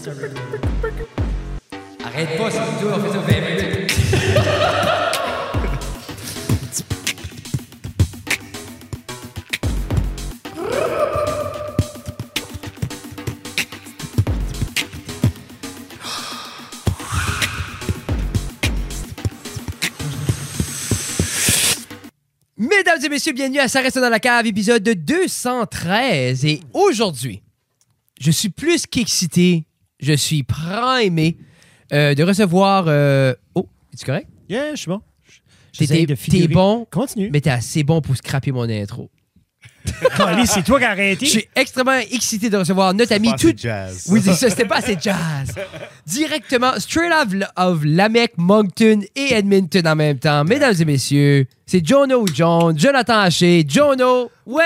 Arrête pas, c'est tout, on fait ça 20 minutes. Mesdames et messieurs, bienvenue à Ça dans la cave, épisode 213. Et aujourd'hui, je suis plus qu'excité, je suis primé euh, de recevoir... euh, Oh, es-tu correct? Yeah, je suis bon. T'es- de T'es figurer. bon, Continue. mais t'es assez bon pour scraper mon intro. C'est toi qui as arrêté. Je suis extrêmement excité de recevoir notre ami tout... jazz. Oui, c'est ça, c'était pas assez jazz. Directement, straight out of Lamec, Moncton et Edmonton en même temps. Mesdames et messieurs, c'est Jono Jones, Jonathan Haché, Jono. Ouais!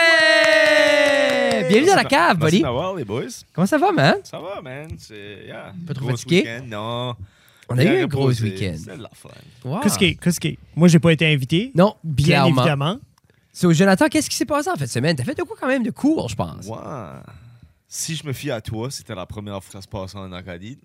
Bienvenue dans la cave, Merci buddy. les boys. Comment ça va, man? Ça va, man. C'est. Yeah. Pas trop fatigué? Non. On a eu un gros week-end. C'était de la fun. Wow. Qu'est-ce qui est- qu'est-ce qui est? Moi, j'ai pas été invité. Non, Bien clairement. évidemment. So, Jonathan, qu'est-ce qui s'est passé en fin de semaine? T'as fait de quoi quand même de court, je pense? Ouais. Si je me fie à toi, c'était la première fois que ça se passait en Acadie.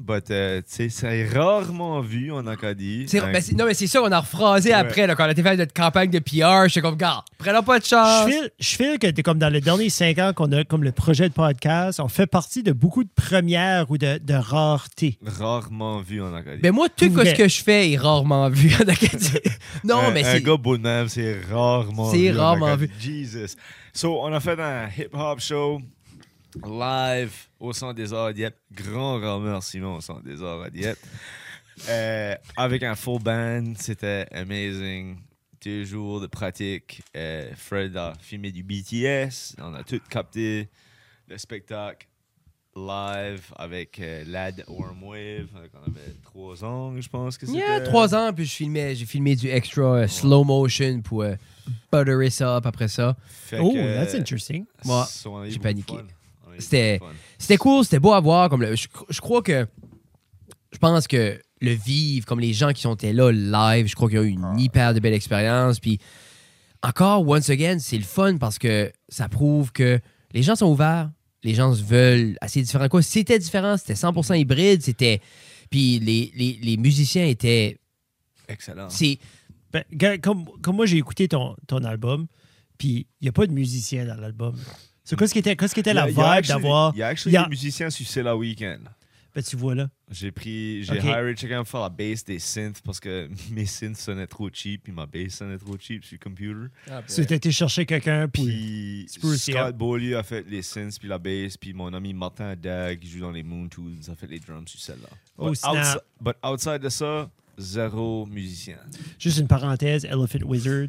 But, euh, tu sais, c'est rarement vu en Acadie. C'est- Un- ben, c'est- non, mais c'est ça, on a rephrasé Ouais. après, là, quand on a faire notre campagne de PR. J'étais comme, gars, prenons pas de chance. Je file, je file que t'es comme dans les derniers cinq ans qu'on a comme le projet de podcast, on fait partie de beaucoup de premières ou de, de raretés. Rarement vu en Acadie. Ben moi, tout ce que je fais est rarement vu en Acadie. non, un, mais un c'est... gars beau de même, c'est rarement C'est vu. en rarement Acadie. Jesus. So, on a fait un hip-hop show live au Centre des Arts à Dieppe. Grand remerciement au Centre des Arts à Dieppe. Euh, avec un full band, c'était amazing. Deux jours de pratique. Euh, Fred a filmé du BTS. On a tout capté le spectacle live avec euh, Lad Wormwave. On avait trois ans, je pense que c'était. Il y a trois ans, puis je filmais, j'ai filmé du extra euh, slow motion pour euh, butterer ça up après ça. Fait Oh, que, that's interesting. Moi, j'ai paniqué. fun. A C'était- cool, c'était beau à voir. Comme le- je, je crois que... Je pense que le vivre, comme les gens qui sont été là live, je crois qu'ils ont eu une hyper de belle expérience. Puis encore, once again, c'est le fun parce que ça prouve que les gens sont ouverts, les gens se veulent assez différents. Quoi, c'était différent, c'était 100% hybride, c'était... Puis les, les, les musiciens étaient... Excellent. C'est... Ben, comme, comme moi, j'ai écouté ton, ton album, puis il n'y a pas de musicien dans l'album. So, qu'est-ce qui était, qu'est-ce qui était la vibe actually- d'avoir. Il y a actually des musiciens sur C'est la Weekend. Ben, tu vois là. J'ai pris, j'ai hiré quelqu'un pour faire la bass des synths parce que mes synths sonnaient trop cheap puis ma bass sonnait trop cheap sur le computer. Tu as été chercher quelqu'un, puis. Scott. Beaulieu a fait les synths puis la bass puis mon ami Martin Dag qui joue dans les Moon Tools a fait les drums sur celle-là. Oh, But, snap. outside, but outside de ça, zéro musicien. Juste une parenthèse, Elephant Wizard.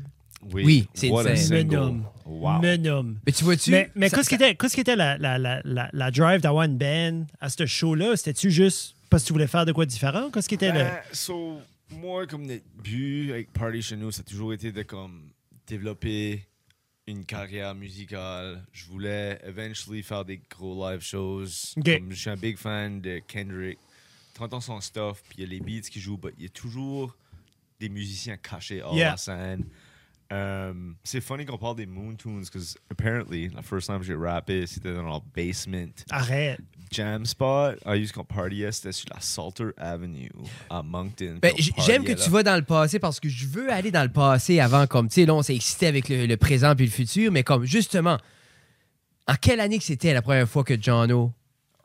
Oui, c'est single. Menum. Wow. Menum. Mais tu vois-tu... Mais, qu'est-ce qui était, qu'est-ce qui était la, la, la, la, la drive d'avoir une band à ce show-là? C'était-tu juste parce que tu voulais faire de quoi de différent? Qu'est-ce qui était le. Ben, so, moi, comme le but avec Party chez nous, ça a toujours été de comme développer une carrière musicale. Je voulais eventually faire des gros live shows. Comme je suis un big fan de Kendrick. T'entends son stuff, puis il y a les beats qui jouent, mais il y a toujours des musiciens cachés hors Yeah. la scène. Um, c'est funny qu'on parle des Moon Tunes, parce apparently, la first time que j'ai rappé, c'était dans leur basement Arrête. jam spot, I used qu'on partiait, c'était sur la Salter Avenue à Moncton. Ben, J'aime que partiait tu là. vas dans le passé parce que je veux aller dans le passé avant, comme, tu sais, là, on s'est excité avec le, le présent puis le futur, mais comme, justement, en quelle année que c'était la première fois que Jono...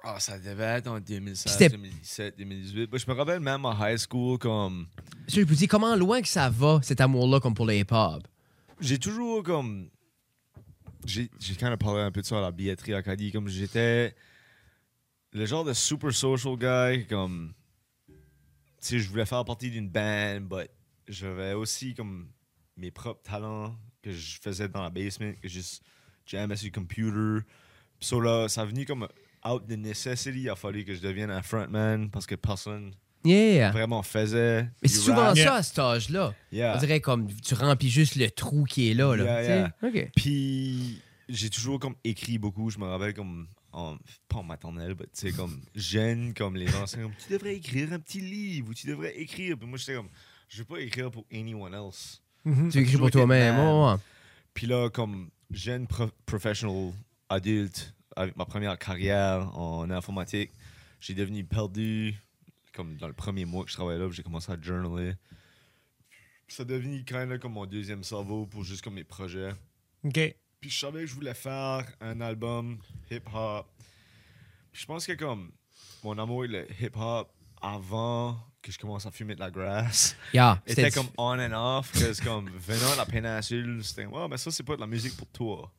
Ah, ça devait être en 2016, C'était- 2017, 2018. Ben, je me rappelle même en high school, comme. Je vous dis, comment loin que ça va, cet amour-là, comme pour le hip-hop? J'ai toujours comme. J'ai quand même parlé un peu de ça à la billetterie. Comme j'étais le genre de super social guy, comme. Tu sais, je voulais faire partie d'une band, but j'avais aussi comme mes propres talents que je faisais dans la basement, que juste jammais sur le computer. Puis so là, ça a comme out de necessity. Il a fallu que je devienne un frontman parce que personne Yeah! vraiment faisait. Mais c'est souvent rap. ça à cet âge-là. Yeah. On dirait comme tu remplis juste le trou qui est là. là Yeah. Puis j'ai toujours comme écrit beaucoup. Je me rappelle comme en, pas en maternelle, mais tu sais comme jeune, comme les anciens, comme tu devrais écrire un petit livre ou tu devrais écrire. Puis moi j'étais comme je veux pas écrire pour anyone else. Mhm. Tu écris pour toi-même. ouais. Puis là comme jeune pro- professional adulte avec ma première carrière en informatique, j'ai devenu perdu. Comme dans le premier mois que je travaillais là, j'ai commencé à journaler. Puis ça a devenu kind of comme mon deuxième cerveau pour juste comme mes projets. OK. Puis je savais que je voulais faire un album hip-hop. Je pense que comme mon amour est le hip-hop avant que je commence à fumer de la grasse Yeah, était c'était comme on and off. Que c'est comme venant de la péninsule, c'était ouais, mais ça c'est pas de la musique pour toi.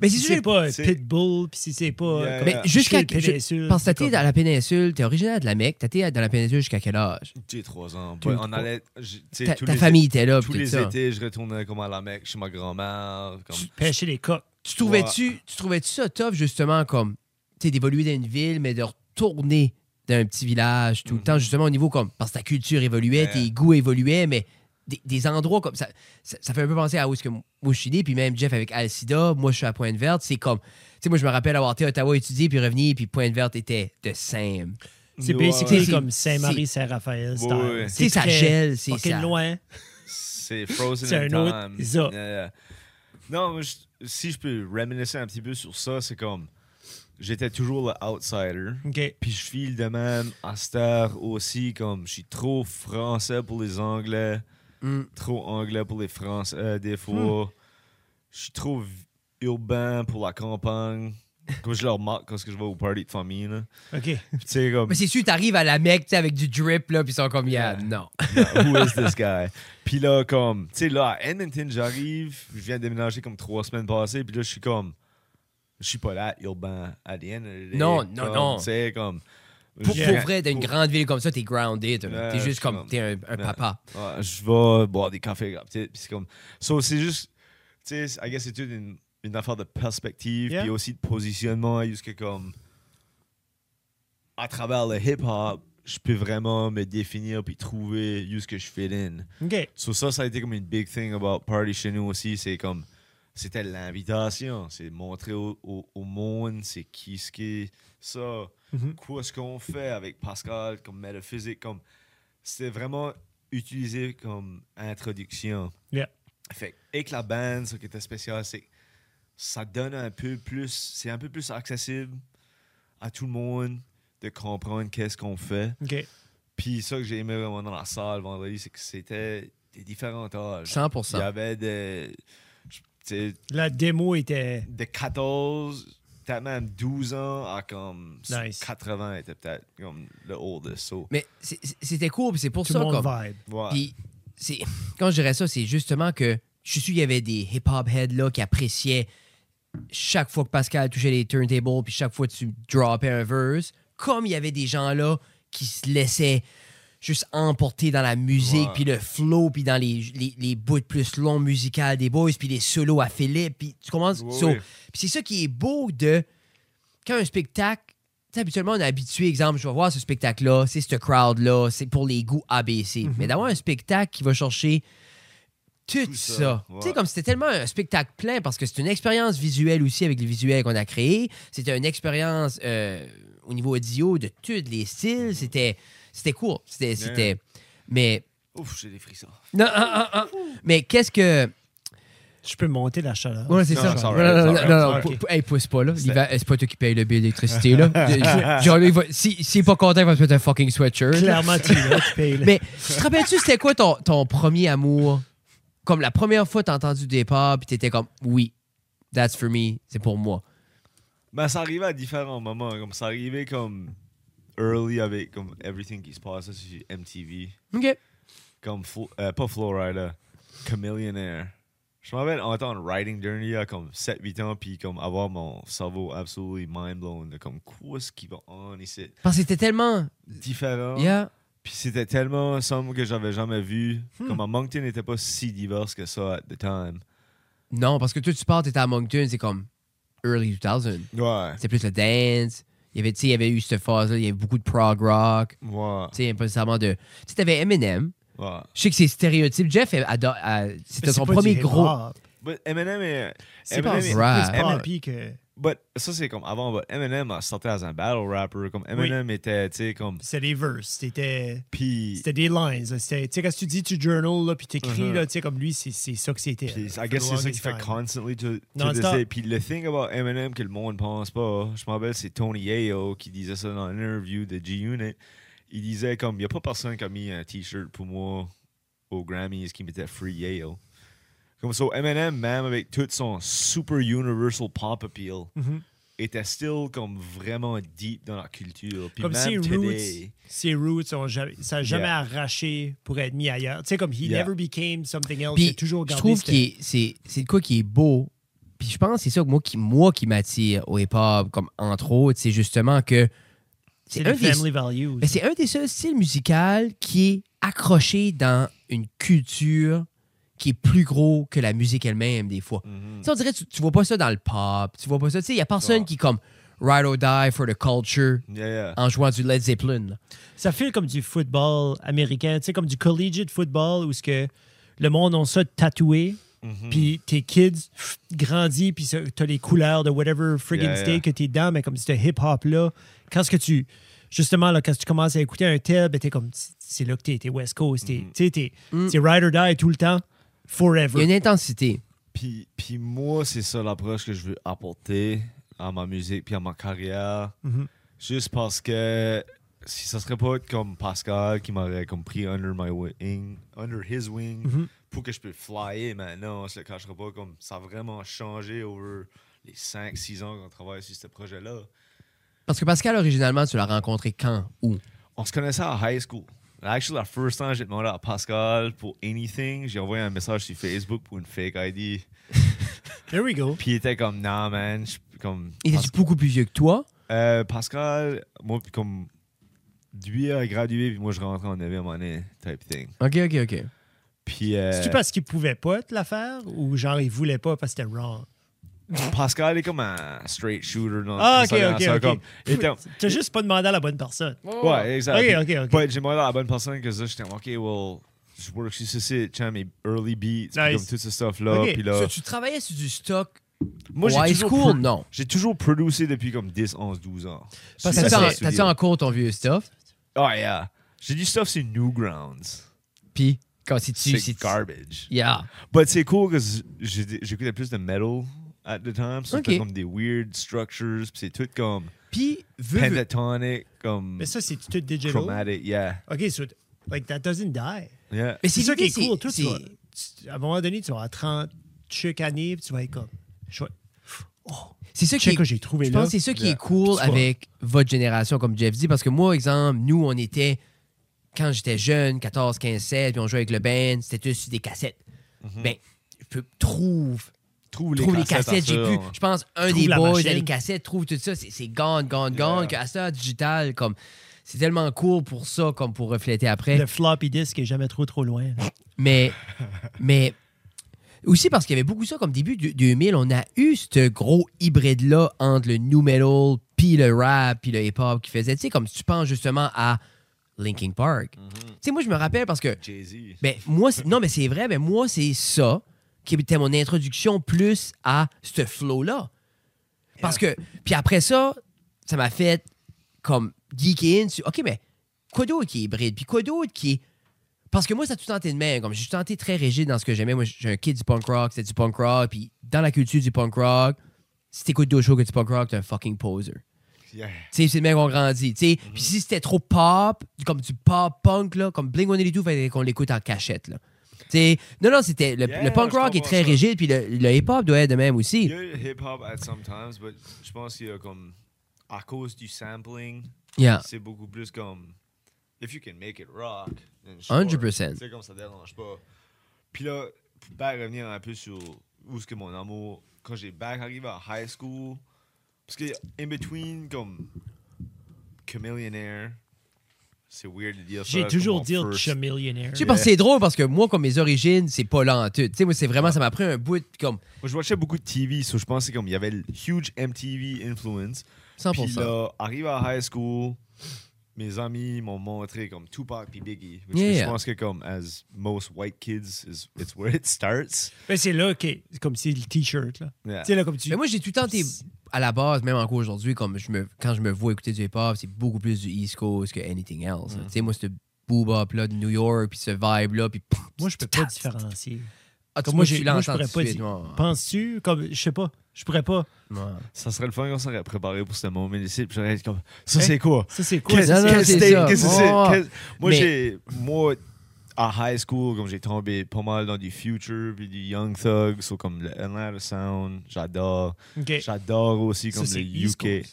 Mais Si c'est pas Pitbull, puis si c'est pas. Yeah, comme mais jusqu'à je- péninsule, parce que comme- dans la péninsule, t'es originaire de la Mecque, t'étais dans la péninsule jusqu'à quel âge? J'ai trois ans. On allait. tu Ta, tous ta les famille était là, Tous les ça. étés, je retournais comme à la Mecque chez ma grand-mère. Comme... Tu pêchais les coques. Tu trouvais-tu tu trouvais-tu ça tough, justement, comme, tu d'évoluer dans une ville, mais de retourner dans un petit village tout le Mhm. temps, justement, au niveau comme, parce que ta culture évoluait, Ouais. tes goûts évoluaient, mais des, des endroits comme ça, ça, ça fait un peu penser à où est-ce que moi je suis né, puis même Jeff avec Alcida, moi je suis à Pointe-Verte, c'est comme, tu sais, moi je me rappelle avoir été à Ottawa étudier, puis revenir, puis Pointe-Verte était de Sam. C'est Ouais, basically comme C'est- Saint-Marie-Saint-Raphaël. sais, ça gèle, c'est ça. loin. C'est Frozen C'est in un autre- Time. ça. Yeah, yeah. Non, moi, je- si je peux reminiscer un petit peu sur ça, c'est comme j'étais toujours le outsider. OK. Puis je file de même à heure aussi, comme je suis trop français pour les Anglais, Mm. trop anglais pour les Français euh, des fois. Je suis trop urbain pour la campagne. Comme je leur marque quand je vais au party de famille. Là. OK. Puis tu sais, comme, Mais c'est sûr, t'arrives à la sais, avec du drip, là, puis ils sont comme, yeah, Yeah. non. who is this guy? Puis là, comme, tu sais, là, à Edmonton, j'arrive, je viens de déménager comme trois semaines passées, puis là, je suis comme, je suis pas là, urbain, day. Non, non, Comme, non. Sais, comme. Pour, je pour vrai, d'une pour- grande ville comme ça, t'es grounded. t'es je juste comme, t'es un, un papa. Ouais, je vais boire des cafés puis c'est comme. So, c'est juste, tu sais, I guess c'est une, une affaire de perspective, Yeah. puis aussi de positionnement, jusqu'à comme. À travers le hip-hop, je peux vraiment me définir puis trouver où ce que je fit in. OK. So ça, ça a été comme une big thing about Party chez nous aussi. C'est comme, c'était l'invitation. C'est montrer au, au- au monde c'est qui ce qui est ça. Mhm. Quoi ce qu'on fait avec Pascal comme métaphysique. Comme, c'était vraiment utilisé comme introduction. Yeah. Fait que, avec la bande, ce qui était spécial, c'est que ça donne un peu plus, c'est un peu plus accessible à tout le monde de comprendre qu'est-ce qu'on fait. OK. Puis ça que j'ai aimé vraiment dans la salle vendredi, c'est que c'était des différents âges. Il y 100%. avait des, La démo était. de 14, peut-être même 12 ans à comme Nice. 80 était peut-être comme le oldest. So, Mais c'était cool, c'est pour Tout ça, monde comme. vibe. ouais. Puis, c'est, quand je dirais ça, c'est justement que je suis sûr qu'il y avait des hip-hop heads là qui appréciaient chaque fois que Pascal touchait les turntables, puis chaque fois que tu droppais un verse, comme il y avait des gens là qui se laissaient juste emporter dans la musique, puis le flow, puis dans les, les, les bouts plus longs musicales des boys, puis les solos à Philippe, puis tu comprends? Ouais, So, ouais. puis c'est ça qui est beau de quand un spectacle, tu sais, habituellement on est habitué, exemple, je vais voir ce spectacle-là, c'est ce crowd-là, c'est pour les goûts ABC. Mais d'avoir un spectacle qui va chercher tout, Tout ça. ça, Tu sais, comme c'était tellement un spectacle plein parce que c'est une expérience visuelle aussi avec les visuels qu'on a créés. C'était une expérience euh, au niveau audio de tous les styles. C'était, c'était cool. C'était, c'était. Mais. Ouf, j'ai des frissons. Non, ah, ah, ah. Mais qu'est-ce que. Je peux monter la chaleur. Ouais, c'est Non, ça. it's Non, non, non, non, hey, pousse pas, là. C'est- L'hiver, C'est pas toi qui paye le bill d'électricité, là. Genre, il va- si, s'il est pas content, il va se mettre un fucking sweatshirt. Clairement, tu là, tu payes. là. Mais tu te rappelles-tu, c'était quoi ton, ton premier amour? Comme la première fois que t'as entendu départ, puis t'étais comme, oui, that's for me, c'est pour moi. Ben, ça arrivait à différents moments. Comme ça arrivait comme early avec comme everything qui se passait sur MTV. OK. Comme, Flo- euh, pas Flowrider, Chameleonaire. Je me rappelle entendre Writing Journey à comme 7-8 ans, puis comme avoir mon cerveau absolument mind blown de comme quoi ce qui va on ici? Parce que c'était tellement. Différent. Yeah. Puis c'était tellement somme que j'avais jamais vu. Hmm. Comme à Moncton n'était pas si divers que ça at the time. Non, parce que toi, tu pars, t'étais à Moncton, c'est comme early 2000. Ouais. C'était plus le dance. Il y avait, tu sais, il y avait eu cette phase-là, il y avait beaucoup de prog rock. Ouais. Tu sais, pas nécessairement de. Tu sais, t'avais Eminem. Ouais. Je sais que c'est stéréotype. Jeff, c'était son pas premier du gros. Eminem est. C'est pas est- que. But, ça, c'est comme avant. But Eminem a sorti as un battle rapper. Comme Eminem était, tu sais, comme. C'était des verses, c'était Puis, c'était des lines. Tu sais, quand tu dis tu journal, là, puis t'écris, Uh-huh. là, tu sais, comme lui, c'est c'est ça que c'était. puis I guess c'est ça qu'il fait constantly to, to Non, this day. Puis le thing about Eminem que le monde pense pas, je me rappelle, c'est Tony Yayo qui disait ça dans une interview de G-Unit. Il disait comme, il n'y a pas personne qui a mis un t-shirt pour moi aux Grammys qui mettait Free Yayo. Comme ça, Eminem, même avec tout son super universal pop appeal, Mhm. était still comme vraiment deep dans la culture. Puis Comme même si today, Roots, ses roots, ont jamais, ça n'a jamais Yeah. arraché pour être mis ailleurs. Tu sais, comme he Yeah. never became something else. il Puis a toujours je gardé trouve cette- que c'est c'est de quoi qui est beau. Puis je pense que c'est ça que moi qui, moi qui m'attire au hip-hop, comme entre autres, c'est justement que c'est un, des, family values. mais c'est un des seuls styles musicaux qui est accroché dans une culture qui est plus gros que la musique elle-même, des fois. Mhm. Tu sais, on dirait, tu, tu vois pas ça dans le pop, tu vois pas ça. Tu sais, il y a personne qui, comme, ride or die for the culture Yeah, yeah. en jouant du Led Zeppelin. là. Ça fait comme du football américain, tu sais, comme du collegiate football où ce que le monde a ça tatoué, Mhm. puis tes kids grandissent, puis t'as les couleurs de whatever friggin' Yeah, state yeah. que t'es dedans, mais comme ce hip-hop-là, quand ce que tu... Justement, là, quand tu commences à écouter un tel, ben t'es comme... C'est là que t'es, t'es West Coast, t'es, t'es, Mm. t'es ride or die tout le temps, Il y a forever. une intensité. Puis, puis moi, c'est ça l'approche que je veux apporter à ma musique puis à ma carrière. Mhm. Juste parce que si ça serait pas comme Pascal qui m'aurait comme pris under my wing, under his wing, Mhm. pour que je puisse flyer maintenant, je le cacherai pas comme ça a vraiment changé over les 5-6 ans qu'on travaille sur ce projet-là. Parce que Pascal, originalement, tu l'as rencontré quand? Où? On se connaissait à high school. Actually, la first time j'ai demandé à Pascal pour anything, j'ai envoyé un message sur Facebook pour une fake ID. There we go. Puis il était comme, nah man, je- comme. Il était beaucoup plus vieux que toi. Euh, Pascal, moi, puis comme. Lui a gradué, puis moi, je rentrais en 9e année, type thing. OK, OK, OK. Puis euh, C'est-tu parce qu'il pouvait pas te la faire ou genre il voulait pas parce que c'était wrong? Pascal est comme un straight shooter. Dans Ah, ok, ok, ok. comme- il était- T'as juste pas demandé à la bonne personne. ouais, exact. Ok, ok, ok. But j'ai demandé à la bonne personne que ça, j'étais comme, OK, well, je work sur ceci, tu sais, mes early beats, puis Nice. comme tout ce stuff-là. Ok. Puis là, So, tu travaillais sur du stock moi, au high school? pro- Non. j'ai toujours produit depuis comme 10, 11, 12 ans. Parce Sur que T'as-tu en- t'as-tu encore ton vieux stuff? Oh, yeah. J'ai du stuff sur Newgrounds. Puis, quand si tu... C'est si tu- garbage. Yeah. But c'est cool que j'ai- j'écoutais plus de metal at the time. so C'était comme des weird structures. puis c'est tout comme Puis, pentatonic, comme Mais ça, c'est tout digital? chromatic. Yeah. OK, so, like, that doesn't die. Yeah. Mais C'est ça qui est cool. Toi, tu vas- tu- à un moment donné, tu vas avoir 30 chaque année, puis tu vas être comme... Je vais- C'est ça qui que j'ai trouvé Je là. pense que c'est ça qui Yeah. est cool avec votre génération, comme Jeff dit, parce que moi, exemple, nous, on était, quand j'étais jeune, 14, 15, 16, puis on jouait avec le band, c'était tous des cassettes. Mhm. Ben, je peux trouve, les cassettes, j'ai je pense, un Trouve des boys les cassettes, trouve tout ça, c'est gone, gone, gone, Yeah. que à ça, digital, comme, c'est tellement cool pour ça, comme pour refléter après. Le floppy disk est jamais trop, trop loin. Mais, mais aussi parce qu'il y avait beaucoup ça comme début du 2000, on a eu ce gros hybride-là entre le new metal, puis le rap, puis le hip-hop qui faisait, tu sais, comme si tu penses justement à Linkin Park. Tu sais, moi, je me rappelle parce que, Jay-Z. ben, moi, non, mais c'est vrai, mais moi, c'est ça qui était mon introduction plus à ce flow-là. Parce que, puis après ça, ça m'a fait comme geeker in sur, OK, mais quoi d'autre qui est hybride? Puis quoi d'autre qui est. Parce que moi, ça a tout tenté de même. Comme, j'ai tenté très rigide dans ce que j'aimais. Moi, j'ai un kid du punk rock, c'était du punk rock. Puis dans la culture du punk rock, si t'écoutes d'autres choses que du punk rock, t'es un fucking poser. Yeah. Tu sais, c'est le mec qu'on grandit. sais. Puis si c'était trop pop, comme du pop punk, là, comme Blink 182, fallait qu'on l'écoute en cachette. Là. Tu sais, non, non, c'était. Le, Yeah, le punk rock est très ça. rigide, puis le, le hip-hop doit être de même aussi. Il y a eu hip-hop at sometimes, but je pense qu'il y a comme. À cause du sampling, Yeah. c'est beaucoup plus comme. If you can make it rock, then sure. 100%. C'est comme ça dérange pas. Puis là, pour revenir un peu sur où est-ce que mon amour. Quand j'ai back arrivé à high school, parce que in between, comme. Chameleonaire, c'est weird de dire ça. J'ai toujours dit first- chamillionnaire. Tu sais, parce que c'est drôle parce que moi, comme mes origines, c'est pas là en tout. Tu sais, moi, c'est vraiment, ça m'a pris un bout, comme Moi, je watchais beaucoup de TV, so je pensais comme il y avait le huge MTV influence. 100%. Puis là, arrivé à high school, mes amis m'ont montré comme Tupac puis Biggie. Which Yeah, que yeah. Je pense que comme as most white kids, is, it's where it starts. Ben, c'est là que c'est comme si le t-shirt. là. Yeah. Tu sais, là, comme tu. Mais moi, j'ai tout le temps été à la base, même encore aujourd'hui, comme je me, quand je me vois écouter du hip-hop, c'est beaucoup plus du East Coast que anything else. Mm. Tu sais, moi, ce boob-up-là de New York, puis ce vibe-là, puis... Moi, je peux pas différencier. Ah, Comme moi, j'ai- moi, je pourrais pas dire. Penses-tu, comme, je sais pas, je pourrais pas. Ouais. Ça serait le fun qu'on serait préparé pour ce moment ici. Puis j'aurais comme, ça Hein? c'est quoi? Ça, c'est quoi? Qu'est-ce que c'est? j'ai. Moi, à high school, comme j'ai tombé pas mal dans du Future puis du Young Thug, so comme le Atlanta Sound, j'adore. OK. J'adore aussi comme c'est le UK.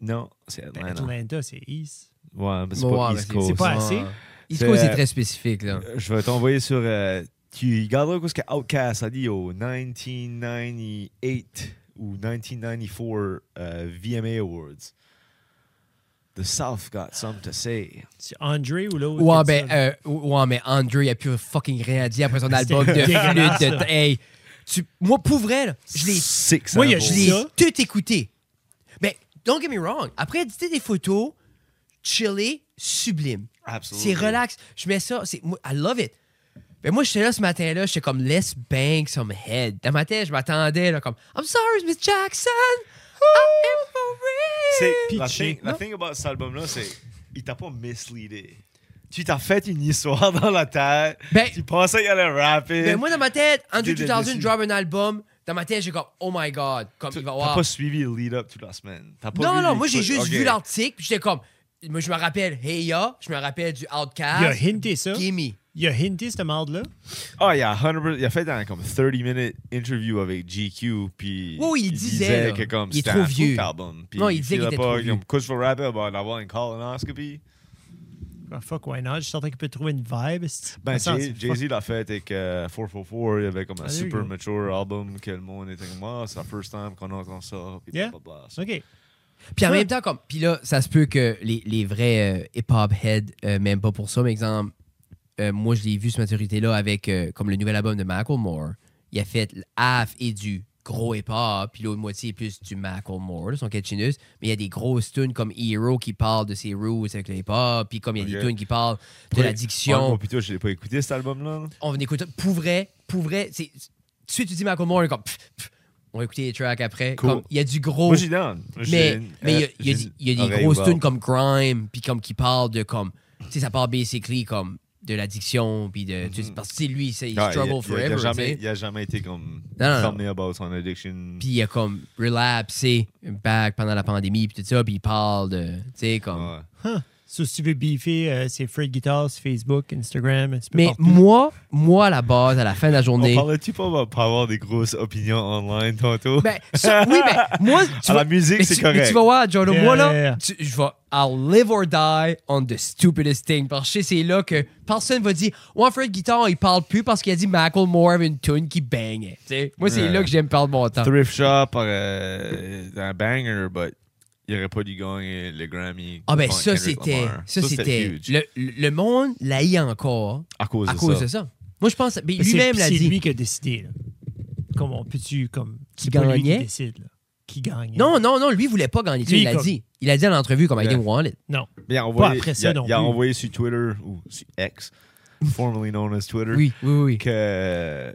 Non, c'est Ben, Atlanta. Atlanta, c'est East. Ouais, mais c'est Bon, pas ouais, East Coast. c'est pas assez. East C'est, Coast, c'est très spécifique, là. Euh, Je vais t'envoyer sur. euh, tu regarderas ce que Outkast a dit au 1998 ou 1994 euh, VMA Awards. The South got something to say. C'est Andre ou l'autre? Ouais, ben, euh, ouais, mais Andre, il a plus fucking rien dit après son album de flûte. de-. Hey, tu, moi, pour vrai, là, je l'ai Six Moi, Je l'ai tout écouté. Mais, don't get me wrong. Après éditer des photos, chiller, sublime. Absolutely. C'est relax. Je mets ça. c'est- moi, I love it. Mais moi, j'étais là ce matin-là, j'étais comme, let's bang some head. Dans ma tête, je m'attendais, là, comme, I'm sorry, Miss Jackson. I am for C'est- real. La Pitché. thing, la thing about cet album-là, c'est il t'a pas misleadé. Tu t'as fait une histoire dans la tête. Ben- tu pensais qu'il allait rapper. Mais moi, dans ma tête, Andrew T'es 2000 déçu. drop un album. Dans ma tête, j'ai comme, oh my god. Comme, Tu- il va T'as voir. pas suivi le lead-up toute la semaine. T'as pas Non, non, moi, j'ai juste vu l'article, puis j'étais comme, moi, je me rappelle Hey Ya, je me rappelle du Il a Outcast. hinté ça. Gimme. Il a hinté cette marde-là. Ah, il a 100%, il a fait un comme 30 minute interview avec GQ puis Oui, il disait, là, que comme il est c'était trop un vieux. album. Puis Non, il disait qu'il était pas trop vieux. comme Couche for rapper about avoir une colonoscopie. Ah, fuck, why not? Je suis certain qu'il peut trouver une vibe. Ben. Jay-Z l'a fait avec euh, 444, il y avait comme un Ah, super mature album que le monde était comme ah, c'est la first time qu'on entend ça puis Yeah. blablabla. OK. Puis en Ouais. même temps, comme, puis là, ça se peut que les, les vrais euh, hip-hop heads, euh, même pas pour ça, mais exemple, euh, moi, je l'ai vu, cette maturité-là, avec euh, comme le nouvel album de Macklemore. Il a fait half et du gros hip-hop, puis l'autre moitié est plus du Macklemore, là, son catchiness. Mais il y a des grosses tunes comme Hero qui parlent de ses roots avec le hip-hop, puis comme il y a des tunes qui parlent de l'addiction. Ah, plutôt, je l'ai pas écouté cet album-là. là. on écoute pour vrai, pour vrai, c'est de suite tu dis Macklemore, comme pff, pff, on va écouter les tracks après. Cool. Comme, il y a du gros Moi, j'ai mais mais il y a- y, des- y a grosses tunes comme Grime puis comme qui parlent de comme tu sais ça parle basically comme de l'addiction puis de tu sais, parce que sais, lui c'est il Ah, struggle il a forever jamais, il a jamais été comme Non, non, non. about son addiction. puis il a comme relapsé back pendant la pandémie puis tout ça puis il parle de tu sais comme Ouais. So, si tu veux beefer, euh, c'est Fred Guitar sur Facebook, Instagram, un petit peu mais partout. moi moi à la base à la fin de la On journée parlait-tu pas de pas avoir des grosses opinions online tantôt? ben ça, oui ben moi tu à vois- la musique, c'est tu, mais correct. tu vas voir, Jordan, Yeah, moi là, yeah, yeah. tu- je vais, I'll live or die on the stupidest thing. Parce que c'est là que personne va dire, ouais, Fred Guitar, il parle plus parce qu'il a dit Macklemore avait une tune qui bangait. Moi, c'est là que j'aime perdre mon temps. Thrift Shop, euh, un banger, but il aurait pas dû gagner le Grammy. Ah, ben ça, c'était. Ça, c'était. Le, le monde l'haït encore À cause à de cause ça. de ça. Moi, je pense. Mais c'est- lui-même l'a C'est dit. lui qui a décidé. Là. Comment peux-tu, comme. Qui C'est pas lui qui gagnait? décide, là. Qui gagne. Non, non, non, lui, il voulait pas gagner. Lui, il l'a comme- dit. Il a dit à l'entrevue comme didn't want it. Non. Mais il a envoyé, après ça il a, non il a plus. envoyé sur Twitter, ou sur X, formerly known as Twitter, Oui, oui, oui. que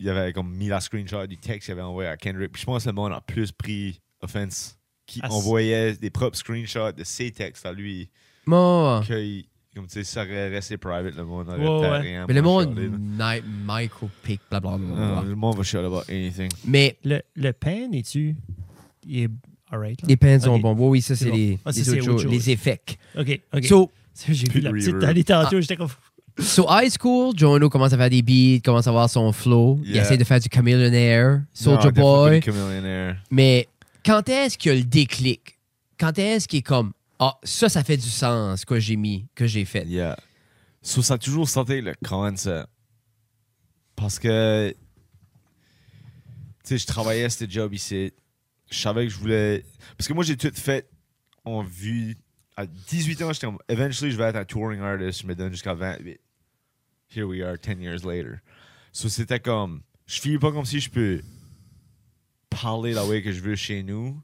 il avait comme mis la screenshot du texte qu'il avait envoyé à Kendrick. Puis je pense que le monde a plus pris offense qui Ah, envoyait des propres screenshots de ses textes à lui. Moi. Que, comme tu sais, ça aurait resté private, le monde aurait Ouais, ouais. rien Mais le monde, chialer, là. ni- micro-pick, blablabla. Non, le monde va chialer about anything. Mais Le, le pen, es-tu. Il est. Alright. les pens sont Ok. bons. Oui, oui, ça, C'est bon. les, Ah, les autres autre effets. OK. OK. So, J'ai vu la petite allée tantôt, j'étais comme. so, high school, Jono commence à faire des beats, commence à avoir son flow. Il essaie de faire du chameleonaire, Soldier Non, Boy. Chameleonaire. Mais quand est-ce qu'il y a le déclic? Quand est-ce qu'il est comme, ah, ça, ça fait du sens, que j'ai mis, que j'ai fait? Yeah. So, ça a toujours sorti le concept. Parce que, tu sais, je travaillais à ce job ici. Je savais que je voulais. Parce que moi, j'ai tout fait en vue. À 18 ans, j'étais comme, eventually, je vais être un touring artist. Je me donne jusqu'à 28. Here we are, 10 years later. So, c'était comme, je file pas comme si je peux parler la way que je veux chez nous,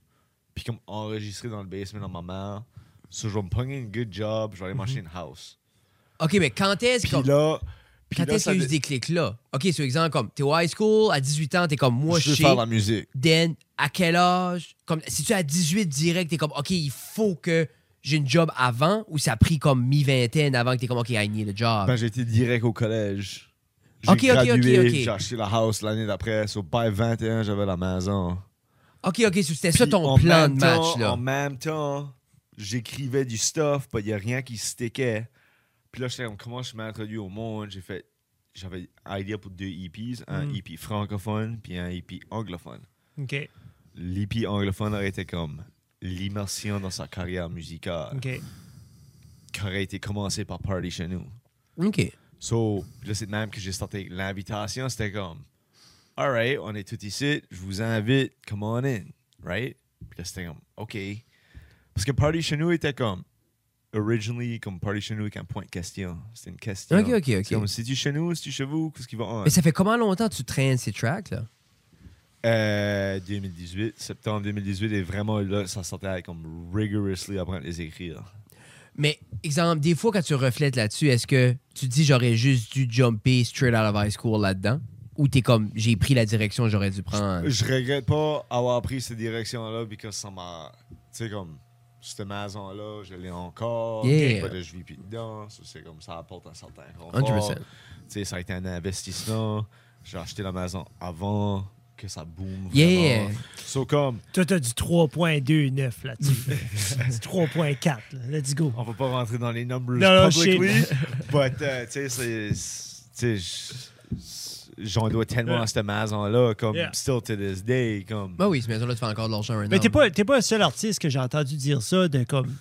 puis comme enregistrer dans le basement dans ma mère. So, je vais me pogner une good job, je vais aller m'acheter une house. OK, mais quand est-ce Puis que. là, Puis Quand est-ce qu'il y a eu ce déclic-là? OK, sur exemple, comme t'es au high school, à 18 ans, t'es comme moi, je je veux faire la musique. Then, à quel âge? Comme, si tu es à 18 direct, t'es comme, OK, il faut que j'ai une job avant ou ça a pris comme mi-vingtaine avant que t'es comme, OK, I need a job? Ben, j'ai été direct au collège. J'ai Ok, ok, ok, gradué, ok. J'ai acheté la house l'année d'après. So, by 21, j'avais la maison. OK, OK, c'était ça ton en plan de même match, temps- là. En même temps, j'écrivais du stuff, mais il n'y a rien qui stickait. Puis là, j'étais comme, comment je m'introduis au monde? J'ai fait, j'avais idea pour deux EPs, un Mm. EP francophone puis un EP anglophone. OK. L'EP anglophone aurait été comme l'immersion dans sa carrière musicale, OK. qui aurait été commencée par Party chez nous. OK. So, là, c'est de même que j'ai starté l'invitation. C'était comme, all right, on est tous ici, je vous invite, come on in, right? Puis là, c'était comme, OK. Parce que Party chez nous était comme, originally, comme Party chez nous avec un point de question. C'était une question. OK, OK, C'est OK. comme, si tu chez nous, si tu chez vous, qu'est-ce qui va on? Mais ça fait comment longtemps que tu traînes ces tracks, là? Euh, 2018, septembre 2018, et vraiment là, ça sortait comme rigorously apprendre les écrire. Mais, exemple, des fois, quand tu reflètes là-dessus, est-ce que tu te dis j'aurais juste dû jumper straight out of high school là-dedans? Ou t'es comme, j'ai pris la direction que j'aurais dû prendre? Je regrette pas avoir pris cette direction-là parce que ça m'a. Tu sais, comme, cette maison-là, je l'ai encore. Yeah. Pas de je vis plus dedans. Ça, C'est comme ça apporte un certain confort. 100%. Tu sais, ça a été un investissement. J'ai acheté la maison avant que ça boom. Yeah. So, comme, Toi, t'as du 3.29 là-dessus. du 3.4. là. Let's go. on va pas rentrer dans les numbers Non, non, publicly, but, euh, tu sais, c'est. Tu sais, je- j'en dois tellement à cette maison-là, comme, Yeah. still to this day, comme. Bah oui, cette maison-là, tu fais encore de l'argent un Mais t'es pas, t'es pas le seul artiste que j'ai entendu dire ça, de comme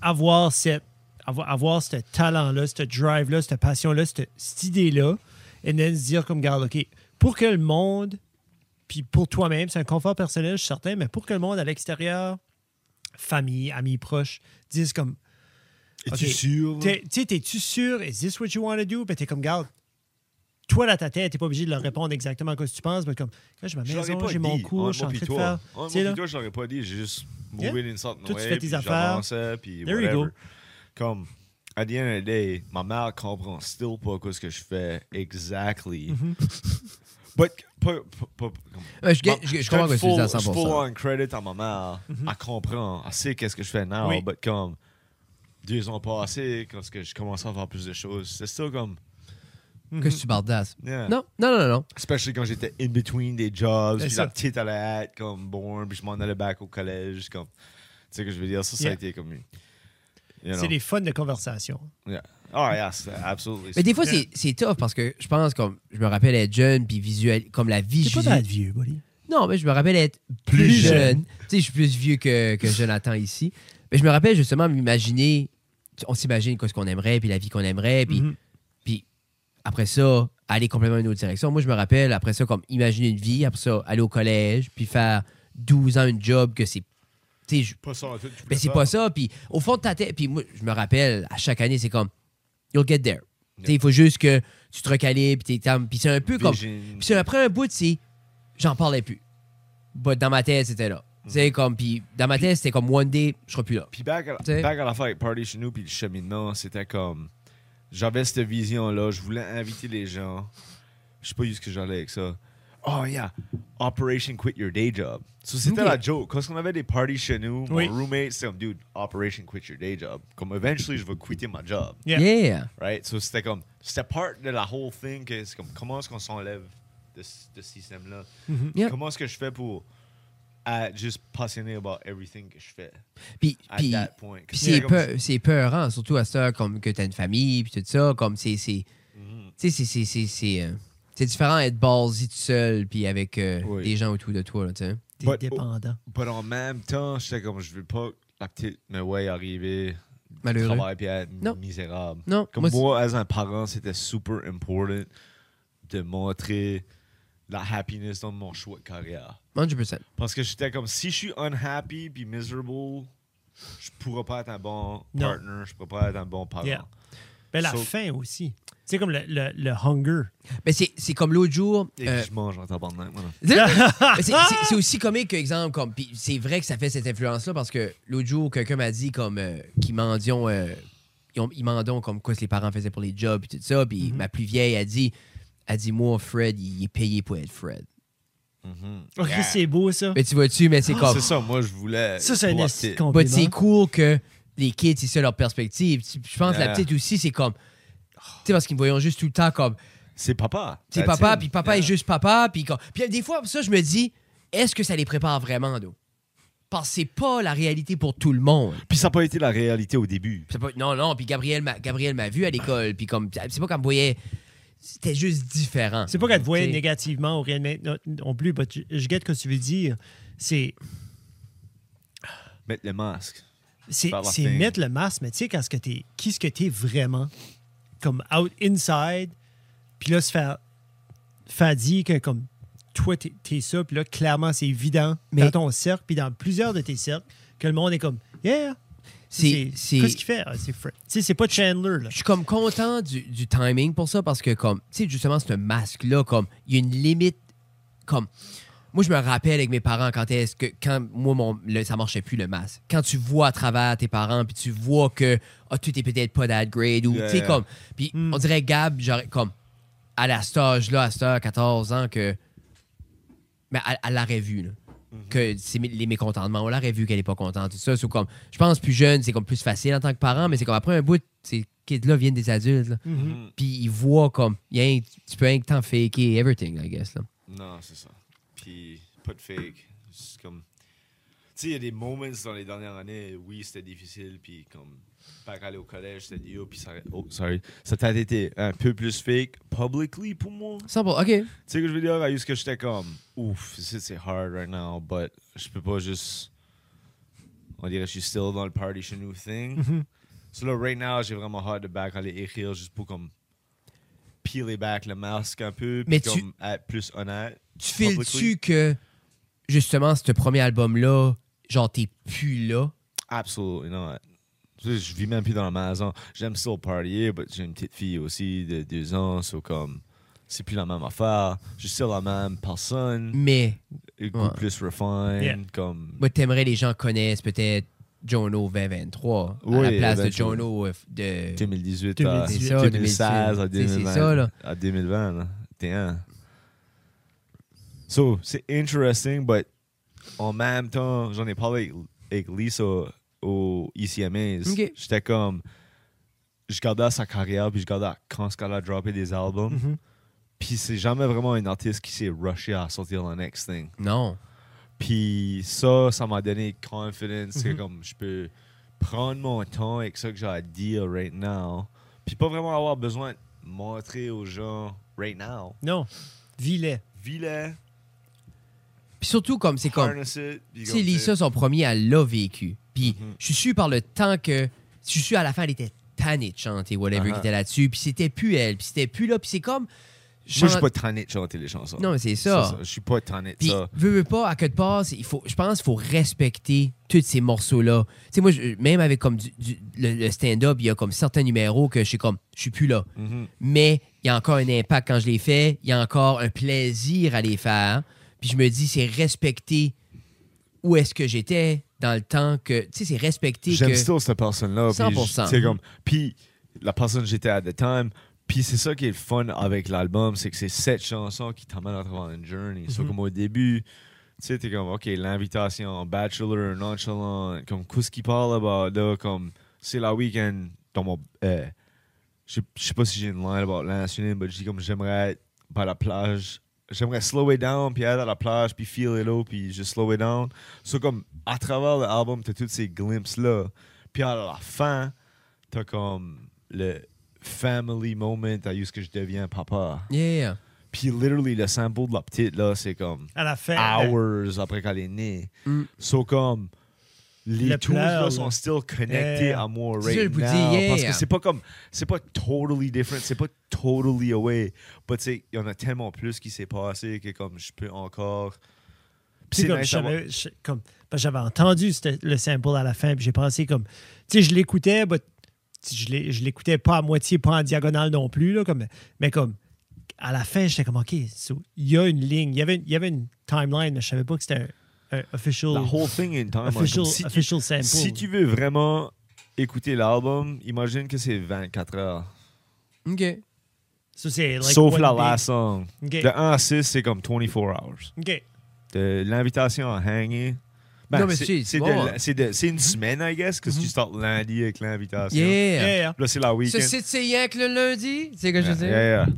avoir cette avoir, avoir ce talent-là, ce drive-là, cette passion-là, cette, cette idée-là, et then se dire comme garde, OK, pour que le monde, puis pour toi-même, c'est un confort personnel, je suis certain, mais pour que le monde à l'extérieur, famille, amis proches, disent comme Es-tu Ok. sûr? Tu sais, t'es-tu sûr? Is this what you want to do? Puis t'es comme, garde, toi, dans ta tête, t'es pas obligé de leur répondre exactement à quoi tu penses, mais comme, là, j'ai ma maison, j'ai mon cours, je suis en train de faire. tu moi toi, je l'aurais pas dit. J'ai juste Yeah. moved d'une sorte Toi, tu way, fais tes affaires. puis There you whatever. go. Comme, at the end of the day, ma mère comprend still pas quoi ce que je fais exactly. Mm-hmm. But, Ouais, je, Ma- je, je je comprends que tu dis à full- 100%. full on credit à ma mère. Elle comprend. Elle sait qu'est-ce que je fais now. Oui. But comme deux ans passés, quand je commençais à faire plus de choses, c'est still comme. Que tu bardasses. Yeah. Non, non, non, non. Especially quand j'étais in between des jobs, puis ça. la petite allait être comme born, puis je m'en allais back au collège. Comme, tu sais ce que je veux dire? Ça, ça a été comme. You C'est des fun de conversation. Yeah. Oh, yes, absolutely. Mais des fois, c'est c'est tough parce que je pense, comme, je me rappelle être jeune, puis visuel, comme la vie. T'es pas dans vieux, buddy. Non, mais je me rappelle être plus, Plus jeune. jeune. Tu sais, je suis plus vieux que, que Jonathan ici. Mais je me rappelle justement m'imaginer, on s'imagine quoi ce qu'on aimerait, puis la vie qu'on aimerait, puis, Mhm. puis après ça, aller complètement dans une autre direction. Moi, je me rappelle, après ça, comme imaginer une vie, après ça, aller au collège, puis faire 12 ans une job que c'est. Tu sais, je- pas ça tout. ben, c'est pas ça. Puis au fond de ta tête, puis moi, je me rappelle, à chaque année, c'est comme, you'll get there. Il faut juste que tu te recalibres, puis t'es tam- puis c'est un peu comme. Puis c'est après un bout, c'est. J'en parlais plus. But dans ma tête, c'était là. Sais, comme. Puis dans ma tête, c'était comme one day, je serai plus là. Puis back back à la fight party chez nous, puis le cheminement, c'était comme. J'avais cette vision-là, je voulais inviter les gens. Je sais pas où ce que j'allais avec ça. Oh yeah, Operation Quit Your Day Job. So, c'était la joke. Quand on avait des parties chez nous, Oui. mon roommate, c'était comme, dude, Operation Quit Your Day Job. Comme, eventually, je vais quitter ma job. Yeah. Yeah. Right? So, c'était comme, c'était part de la whole thing, que c'est comme, comment est-ce qu'on s'enlève de, ce- de ce système-là? Yeah. Comment est-ce que je fais pour être juste passionné about everything que je fais Puis, at puis, c'est peur, c'est peurant, surtout à heure, comme que t'as une famille, puis tout ça. Comme c'est. c'est Mhm. Tu sais, c'est- c'est- différent d'être ballsy tout seul, puis avec euh, Oui. des gens autour de toi, là, tu sais. T'es But- dépendant. But en même temps, j'étais comme, je veux pas que la petite me voie arriver Malheureux. travailler puis être Non. misérable. Non, Comme moi, moi, as un parent, c'était super important de montrer la happiness dans mon choix de carrière. 100%. Parce que j'étais comme, si je suis unhappy puis miserable, je pourrais pas être un bon Non. partner, je pourrais pas être un bon parent. Yeah. Ben, la So- faim aussi. C'est comme le, le, le hunger. Mais c'est c'est comme l'autre jour. Et euh, puis je mange en tabarnak, c'est- c'est c'est aussi comique que, exemple, comme. puis c'est vrai que ça fait cette influence-là parce que l'autre jour, quelqu'un m'a dit comme. Euh, qui mendions. euh, ils, ont- ils m'en donnent comme quoi ce que les parents faisaient pour les jobs et tout ça. Puis Mhm. ma plus vieille a dit, a dit, moi, Fred, il est payé pour être Fred. Mhm. Ok, Yeah. c'est beau, ça. Mais tu vois-tu, mais c'est Ah, comme. C'est ça, moi, je voulais. Ça, c'est un c'est cool que les kids, c'est ça leur perspective. Je pense que la petite aussi, c'est comme. Tu sais, parce qu'ils me voyaient juste tout le temps comme. C'est papa. C'est papa, puis papa Yeah. est juste papa. Puis des fois, ça, je me dis, est-ce que ça les prépare vraiment, d'eau? Parce que c'est pas la réalité pour tout le monde. Puis ça n'a pas été la réalité au début. Pas- non, non, puis Gabriel m'a Gabriel m'a vu à l'école, puis comme. C'est pas qu'elle me voyait. C'était juste différent. C'est pas qu'elle te voyait T'sais. négativement ou rien de non, non plus, but je, je guette ce que tu veux dire. C'est Mettre le masque. c'est mettre le masque, mais tu sais, quand ce que t'es, qui ce que t'es vraiment, comme out, inside, puis là, se faire, faire dire que comme toi, t'es, t'es ça, puis là, clairement, c'est évident Mais- dans ton cercle, puis dans plusieurs de tes cercles, que le monde est comme, yeah, C'est- qu'est-ce qu'il fait? Ah, c'est sais, c'est pas Chandler, là. Je suis comme content du, du timing pour ça parce que comme tu sais justement ce masque là comme il y a une limite comme moi je me rappelle avec mes parents quand est-ce que quand moi mon le- ça marchait plus le masque quand tu vois à travers tes parents puis tu vois que ah tu t'es peut-être pas that grade ou Yeah, tu sais yeah. comme puis Mm. on dirait Gab genre comme à la cet âge là à cet âge 14 ans que mais elle, elle l'aurait vu là Mm-hmm. que c'est les mécontentements on l'aurait vu qu'elle est pas contente tout ça c'est comme je pense plus jeune c'est comme plus facile en tant que parent mais c'est comme après un bout ces kids là viennent des adultes. Mhm. Puis ils voient comme, y a un- tu peux rien que t'en faker everything, I guess. Là. Non, c'est ça. Puis, pas de fake. C'est comme. Tu sais, il y a des moments dans les dernières années, oui, c'était difficile. Puis, comme, pas aller au collège, c'était dur. Puis, ça, oh, sorry. Ça a été un peu plus fake publicly pour moi. Simple, OK. Tu sais que je veux dire, à ce que j'étais comme, ouf, c'est hard right now, but je peux pas juste. On dirait que je suis still dans le party chez nous thing. Mhm. So là, right now, j'ai vraiment hard de back aller écrire juste pour comme peeler back le masque un peu, puis tu- comme être plus honnête. Tu files-tu que, justement, ce premier album-là, genre, t'es plus là? Absolutely not. Tu sais, Je vis même plus dans la maison. J'aime still partyer, but j'ai une petite fille aussi de deux ans, so comme c'est plus la même affaire. Je suis still la même personne, Mais, Ouais. plus refined, Yeah. comme moi, t'aimerais les gens connaissent peut-être Jono 2023 à Oui, la place de. Jono euh, de... 2018, 2018. à C'est ça, 2016 à 2018. C'est- c'est 2020. ça, là. À 2020, là. T'es un. So, c'est interesting, but en même temps, j'en ai parlé avec, avec Lisa au ECMAs. Ok. J'étais comme. Je regardais sa carrière, puis je regardais quand ce qu'elle a droppé des albums. Mhm. Puis c'est jamais vraiment un artiste qui s'est rushé à sortir le next thing. Non. Puis ça, ça m'a donné confidence que Mhm. comme je peux prendre mon temps avec ça que j'ai à dire right now. Puis pas vraiment avoir besoin de montrer aux gens right now. Non, vis-les. Vis-le, Puis surtout, comme, c'est comme... Tu sais, Lisa, son premier, elle l'a vécu. Puis Mhm. je suis sûr par le temps que. Je suis sûr à la fin, elle était tannée de chanter, whatever, Uh-huh. qui était là-dessus. Puis c'était plus elle. Puis c'était plus là. Puis c'est comme. Moi, je suis pas tanné de chanter les chansons. Non, mais c'est C'est ça. Je suis pas tanné de Puis, ça. veux, veux pas, à quelque part, c'est- il faut, je pense qu'il faut respecter tous ces morceaux-là. Tu sais, moi, je- même avec comme du- du- le, le stand-up, il y a comme certains numéros que je suis comme, je suis plus là. Mhm. Mais il y a encore un impact quand je les fais. Il y a encore un plaisir à les faire. Puis je me dis, c'est respecter où est-ce que j'étais dans le temps que. Tu sais, c'est respecter J'aime que. cette personne-là. puis 100%. je- c'est comme, puis la personne que j'étais at the time. Puis c'est ça qui est le fun avec l'album, c'est que c'est cette chanson qui t'amène à travers une journey. So, Mhm. comme au début, tu sais, t'es comme, OK, l'invitation, Bachelor, Nonchalant, comme, qu'est-ce qu'il parle about, là, comme, c'est la week-end dans mon. euh, je sais- pas si j'ai une line about l'insuline, mais je dis comme, j'aimerais être à la plage. J'aimerais slow it down, puis être à la plage, puis feel it out, puis juste slow it down. So, comme, à travers l'album, t'as toutes ces glimpses-là. Puis à la fin, t'as comme le family moment à ce que je deviens papa. Yeah. Puis literally, le sample de la petite, là, c'est comme À la fin. euh, hours après qu'elle est née. Mm. So comme, les Le tools là, sont still connectés Yeah. à moi C'est ça, je right vous now. yeah. Parce que c'est pas comme, c'est pas totally different, c'est pas totally away. But tu sais, il y en a tellement plus qui s'est passé que comme je peux encore... Puis comme, j'avais entendu le sample à la fin, puis j'ai pensé comme, tu sais, je l'écoutais, but je l'ai- je l'écoutais pas à moitié, pas en diagonale non plus, là, comme, mais comme, à la fin, j'étais comme, OK, so, il y a une ligne, il y avait, il y avait une timeline, mais je savais pas que c'était un, un official, The whole thing in time. like, official, si tu- official sample. Si tu veux vraiment écouter l'album, imagine que c'est 24 heures. OK. Like Sauf la last song. De 1 à 6, c'est comme 24 hours. OK. De l'invitation à hanger. Ben, Non, mais c'est bon. une semaine, I guess, que tu starts lundi avec l'invitation. Yeah. Yeah, yeah. Là, c'est la week-end. Ce site, c'est rien que le lundi? C'est ce que je veux Yeah, dire?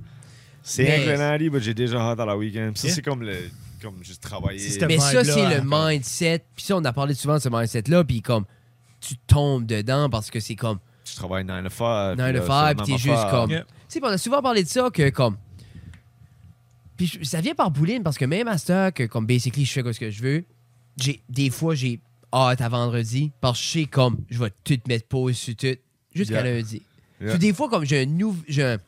C'est rien que le lundi, mais j'ai déjà hâte à la week-end. Ça, Yeah. c'est comme le. Comme juste travailler. Mais ça, c'est le hein. mindset. Puis ça, on a parlé souvent de ce mindset-là. Puis comme, tu tombes dedans parce que c'est comme, Tu travailles 9 to 5. 9 puis to là, 5, c'est puis t'es juste comme- Yeah. Tu sais, on a souvent parlé de ça que comme. Puis je- ça vient par bouline parce que même à ce temps que comme basically je fais ce que je veux, j'ai des fois j'ai hâte à vendredi parce que je sais comme je vais tout mettre pause sur tout jusqu'à Yeah. lundi. Yeah. Puis des fois comme j'ai un nou- j'ai un-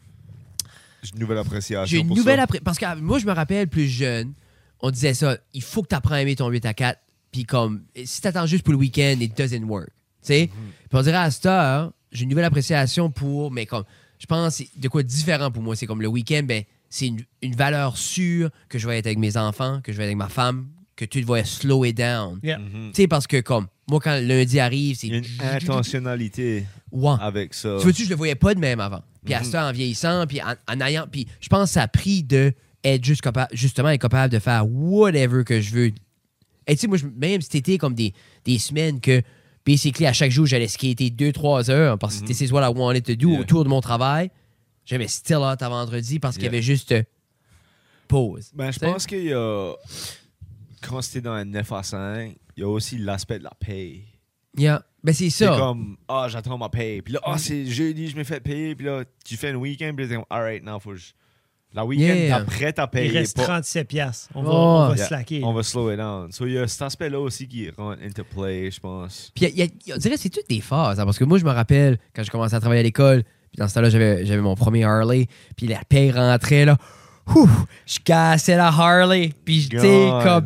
J'ai une nouvelle appréciation. j'ai une pour nouvelle ça. après parce que moi je me rappelle plus jeune, on disait ça, il faut que tu apprennes à aimer ton 8 à 4 puis comme si t'attends juste pour le week-end it doesn't work. Tu sais? Puis on dirait à cette heure, j'ai une nouvelle appréciation pour, mais comme, je pense, c'est de quoi différent pour moi. C'est comme le week-end, ben, c'est une, une valeur sûre que je vais être avec mes enfants, que je vais être avec ma femme, que tout va slow it down. Yeah. Mhm. Tu sais, parce que comme, moi, quand lundi arrive, c'est. Une intentionnalité Ouais. avec ça. Tu vois-tu, je le voyais pas de même avant. Puis à Mhm. ça, en vieillissant, puis en, en ayant. Puis je pense que ça a pris de être juste capable, justement, être capable de faire whatever que je veux. Et tu sais, moi, je- même cet été, comme des, des semaines que, basically, à chaque jour, j'allais skater 2-3 heures parce que is what I wanted to do Yeah. autour de mon travail. J'avais still hâte à vendredi parce qu'il y avait juste euh, pause. Ben, je pense qu'il y a. Quand c'était dans un 9 à 5, il y a aussi l'aspect de la paye. Yeah. Ben, c'est C'est ça. comme, ah, j'attends ma paye. Puis là, ah, c'est jeudi, je me fais payer. Puis là, tu fais un week-end. Puis là, t'es comme, alright, now, faut que je. La week-end, Yeah. t'es prêt à Il payer. reste pas- 37 piastres. On va, Oh. on va Yeah. slacker. On va slow it down. So, il y a cet aspect-là aussi qui rentre into play, je pense. Puis y a- y a- on dirait que c'est toutes des phases. hein, parce que moi, je me rappelle quand je commençais à travailler à l'école, puis dans ce temps-là, j'avais, j'avais mon premier Harley, puis la paye rentrait, là. Ouh, je cassais la Harley, puis tu sais, Gone. comme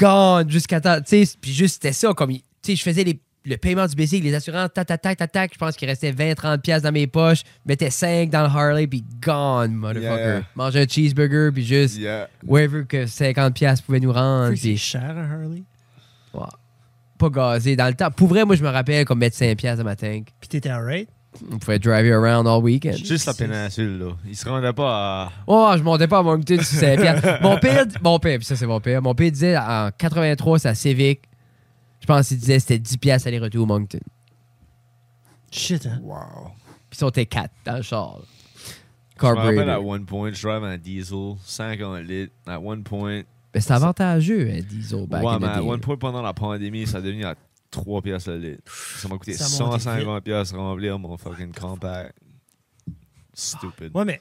gone jusqu'à temps. Tu sais, puis juste c'était ça, comme, tu sais, je faisais les- le paiement du basic, les assurances, tac, tac, tac, tac, tac. Je pense qu'il restait 20-30$ piastres dans mes poches, je mettais 5 dans le Harley, puis gone, motherfucker. Yeah. Mangeais un cheeseburger, puis juste Yeah. wherever que 50$ piastres pouvaient nous rendre. C'est cher, un Harley? Ouais. Pas gazé. Dans le temps, pour vrai, moi, je me rappelle comme mettre 5$ piastres dans ma tank. Puis t'étais alright? On pouvait driver around all weekend. Juste la péninsule, là. Il se rendait pas à. Oh, je montais pas à Moncton sur 5 piastres. Mon père, mon père, puis ça c'est mon père, mon père disait en 83, c'est à Civic. Je pense qu'il disait que c'était 10 piastres aller-retour au Moncton. Shit, hein? Wow. Puis ils étaient 4 dans le char. là. Je me rappelle à Carburetor. one point, je drive un diesel, 50 litres. À one point, Mais c'est avantageux, un diesel back ouais, in the mais à day. one point pendant la pandémie, ça a devenu à 3 piastres le litre. Ça m'a coûté Ça a monté 150 piastres remplir mon fucking compact. Stupid. Ouais, mais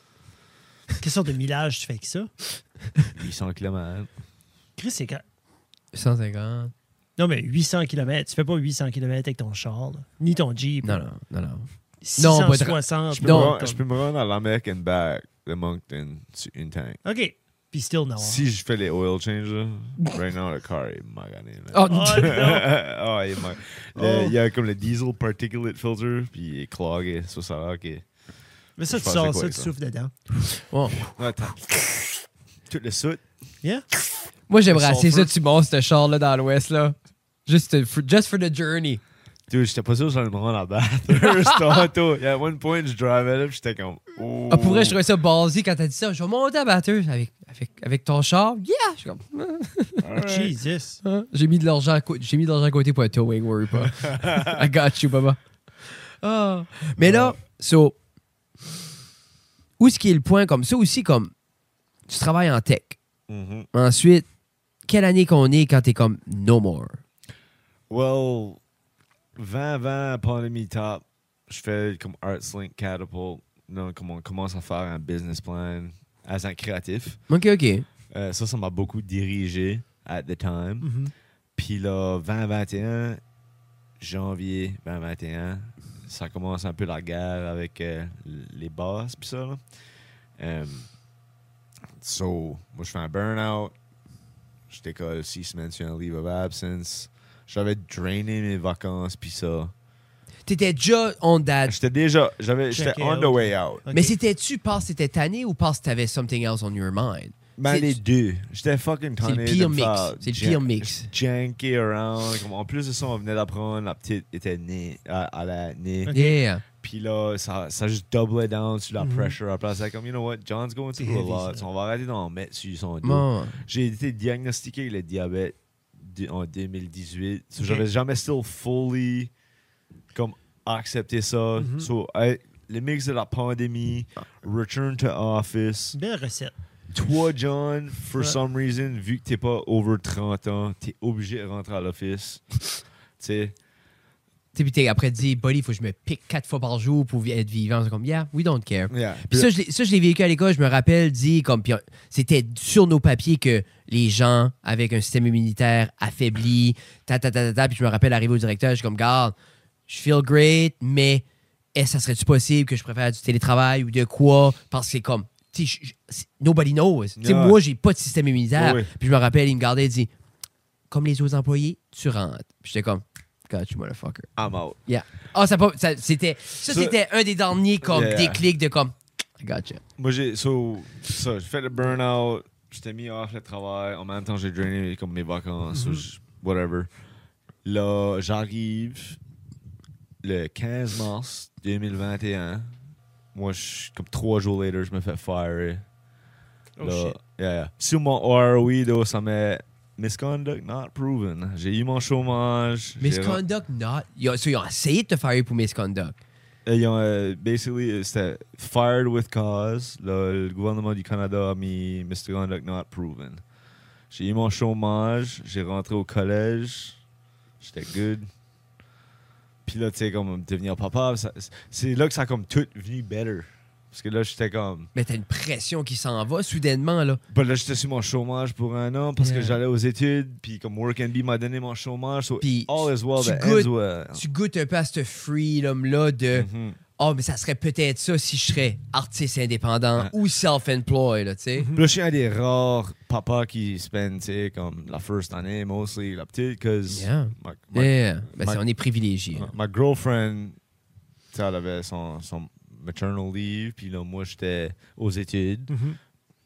quelle sorte de millage tu fais avec ça? 800 km. Chris, c'est quand... 150. Non, mais 800 km. Tu fais pas 800 km avec ton char, là. Ni ton Jeep. Non, non, non, non. 660. Je peux, là, me rendre- comme- je peux me rendre à l'American back de Moncton sur une tank. OK. Puis still, non. Si je fais les oil changes, right now, le car est magané. Oh, Oh, non. Ah, il, est le- Oh. il y a comme le diesel particulate filter, puis il est clogué. Ça, ça a l'air que- Mais ça, tu sors ça, tu souffles dedans. oh. Ouais, t'as- Tout le soot. Yeah? Moi, j'aimerais Le assez ça, tu montes ce char-là dans l'ouest, là. Just, for, just for the journey. Dude, j'étais pas sûr que j'allais me rendre à Bathurst tantôt. Yeah, at one point, je drivais là, j'étais comme. Oh. Ah, pour vrai, je trouvais ça ballsy quand t'as dit ça. Je vais monter à batteuse avec, avec, avec ton char. Yeah! Je suis comme, Alright. Jesus. Hein? J'ai mis de l'argent à j'ai mis de l'argent à côté pour un towing, worry pas. I got you, baba. Ah. Mais là, so, où est-ce qui est le point comme ça? Aussi comme tu travailles en tech. Mhm. Ensuite, quelle année qu'on est quand t'es comme no more? Well, 2020, pandémie top, je fais comme ArtsLink Catapult. Non, comme on commence à faire un business plan as un créatif. Ok, ok. Euh, ça, ça m'a beaucoup dirigé at the time. Mhm. Puis là, 2021, janvier 2021, ça commence un peu la guerre avec euh, les boss, puis ça. Là. Euh, so, moi, je fais un burn-out. Je décolle six semaines sur un leave of absence. J'avais drainé mes vacances, puis ça. T'étais déjà on that. J'étais déjà, j'avais, j'étais on out. the way out. Mais c'était-tu parce que t'étais tanné ou parce que t'avais something else on your mind? Ben, les deux. J'étais fucking C'est le tanné pire de mix. C'est le jan- pire mix. Janky around. Comme, en plus de ça, on venait d'apprendre, la petite était née, à, à la née. Ok. Yeah. Puis là, ça, ça juste doublait down sur la Mhm. pressure. Après, c'est comme, you know what, John's going through a lot. ça. On va arrêter d'en mettre sur son dos. J'ai été diagnostiqué le diabète di- en 2018. So. J'avais jamais still fully comme accepté ça. Mhm. So, hey, le mix de la pandémie, return to office. Belle recette. Toi, John, for Ouais. some reason, vu que t'es pas over 30 ans, t'es obligé de rentrer à l'office. tu sais, Tu sais, après dit, buddy, il faut que je me pique quatre fois par jour pour être vivant. C'est comme, yeah, we don't care. yeah. Puis ça, je l'ai- ça, je l'ai vécu à l'école, je me rappelle, dit, comme, puis on- c'était sur nos papiers que les gens avec un système immunitaire affaibli, ta, ta, ta, ta, ta, puis je me rappelle arriver au directeur, je suis comme, garde, je feel great, mais est-ce que ça serait-tu possible que je préfère du télétravail ou de quoi? Parce que c'est comme, tu nobody knows. Ouais. moi, j'ai pas de système immunitaire. Puis je me rappelle, il me gardait, il dit, comme les autres employés, tu rentres. Puis j'étais comme, God, you motherfucker. I'm out. Ah, ça, pas- ça- c'était, ça, Ça- c'était un des derniers comme Yeah. déclics de comme, I gotcha. Moi, j'ai so, ça, j'ai fait le burn-out, j'étais mis off le travail, en même temps, j'ai drainé comme mes vacances, Mhm. ou je- whatever. Là, j'arrive le 15 mars 2021. Moi, je- comme trois jours later, je me fais fire. Oh Là, shit. yeah, yeah. Sur mon though, ça met misconduct not proven. J'ai eu mon chômage. Misconduct not. Ils ont, so, ils ont essayé de te faire pour misconduct. Euh, Ils ont, euh, basically, euh, c'était fired with cause. Là, le gouvernement du Canada a mis misconduct not proven. J'ai eu mon chômage, j'ai rentré au collège, j'étais good. Puis là, tu sais, comme devenir papa, c'est là que ça a comme tout venu better. Parce que là, j'étais comme. Mais t'as une pression qui s'en va soudainement, là. Ben là, j'étais sur mon chômage pour un an parce Yeah. que j'allais aux études. Puis comme Work and Be m'a donné mon chômage. So Puis all is well tu that goûtes- well. Tu goûtes un peu à ce freedom-là de Mhm. Oh, mais ça serait peut-être ça si je serais artiste indépendant Ouais. ou self-employed, là, tu sais. Puis là, je suis un des rares papas qui spend, tu sais, comme la first année, mostly, la petite, cause Yeah. my, my, Yeah. Ben, my- on est privilégiés. my girlfriend, tu sais, elle avait son, son maternal leave, puis là, moi, j'étais aux études. Mhm.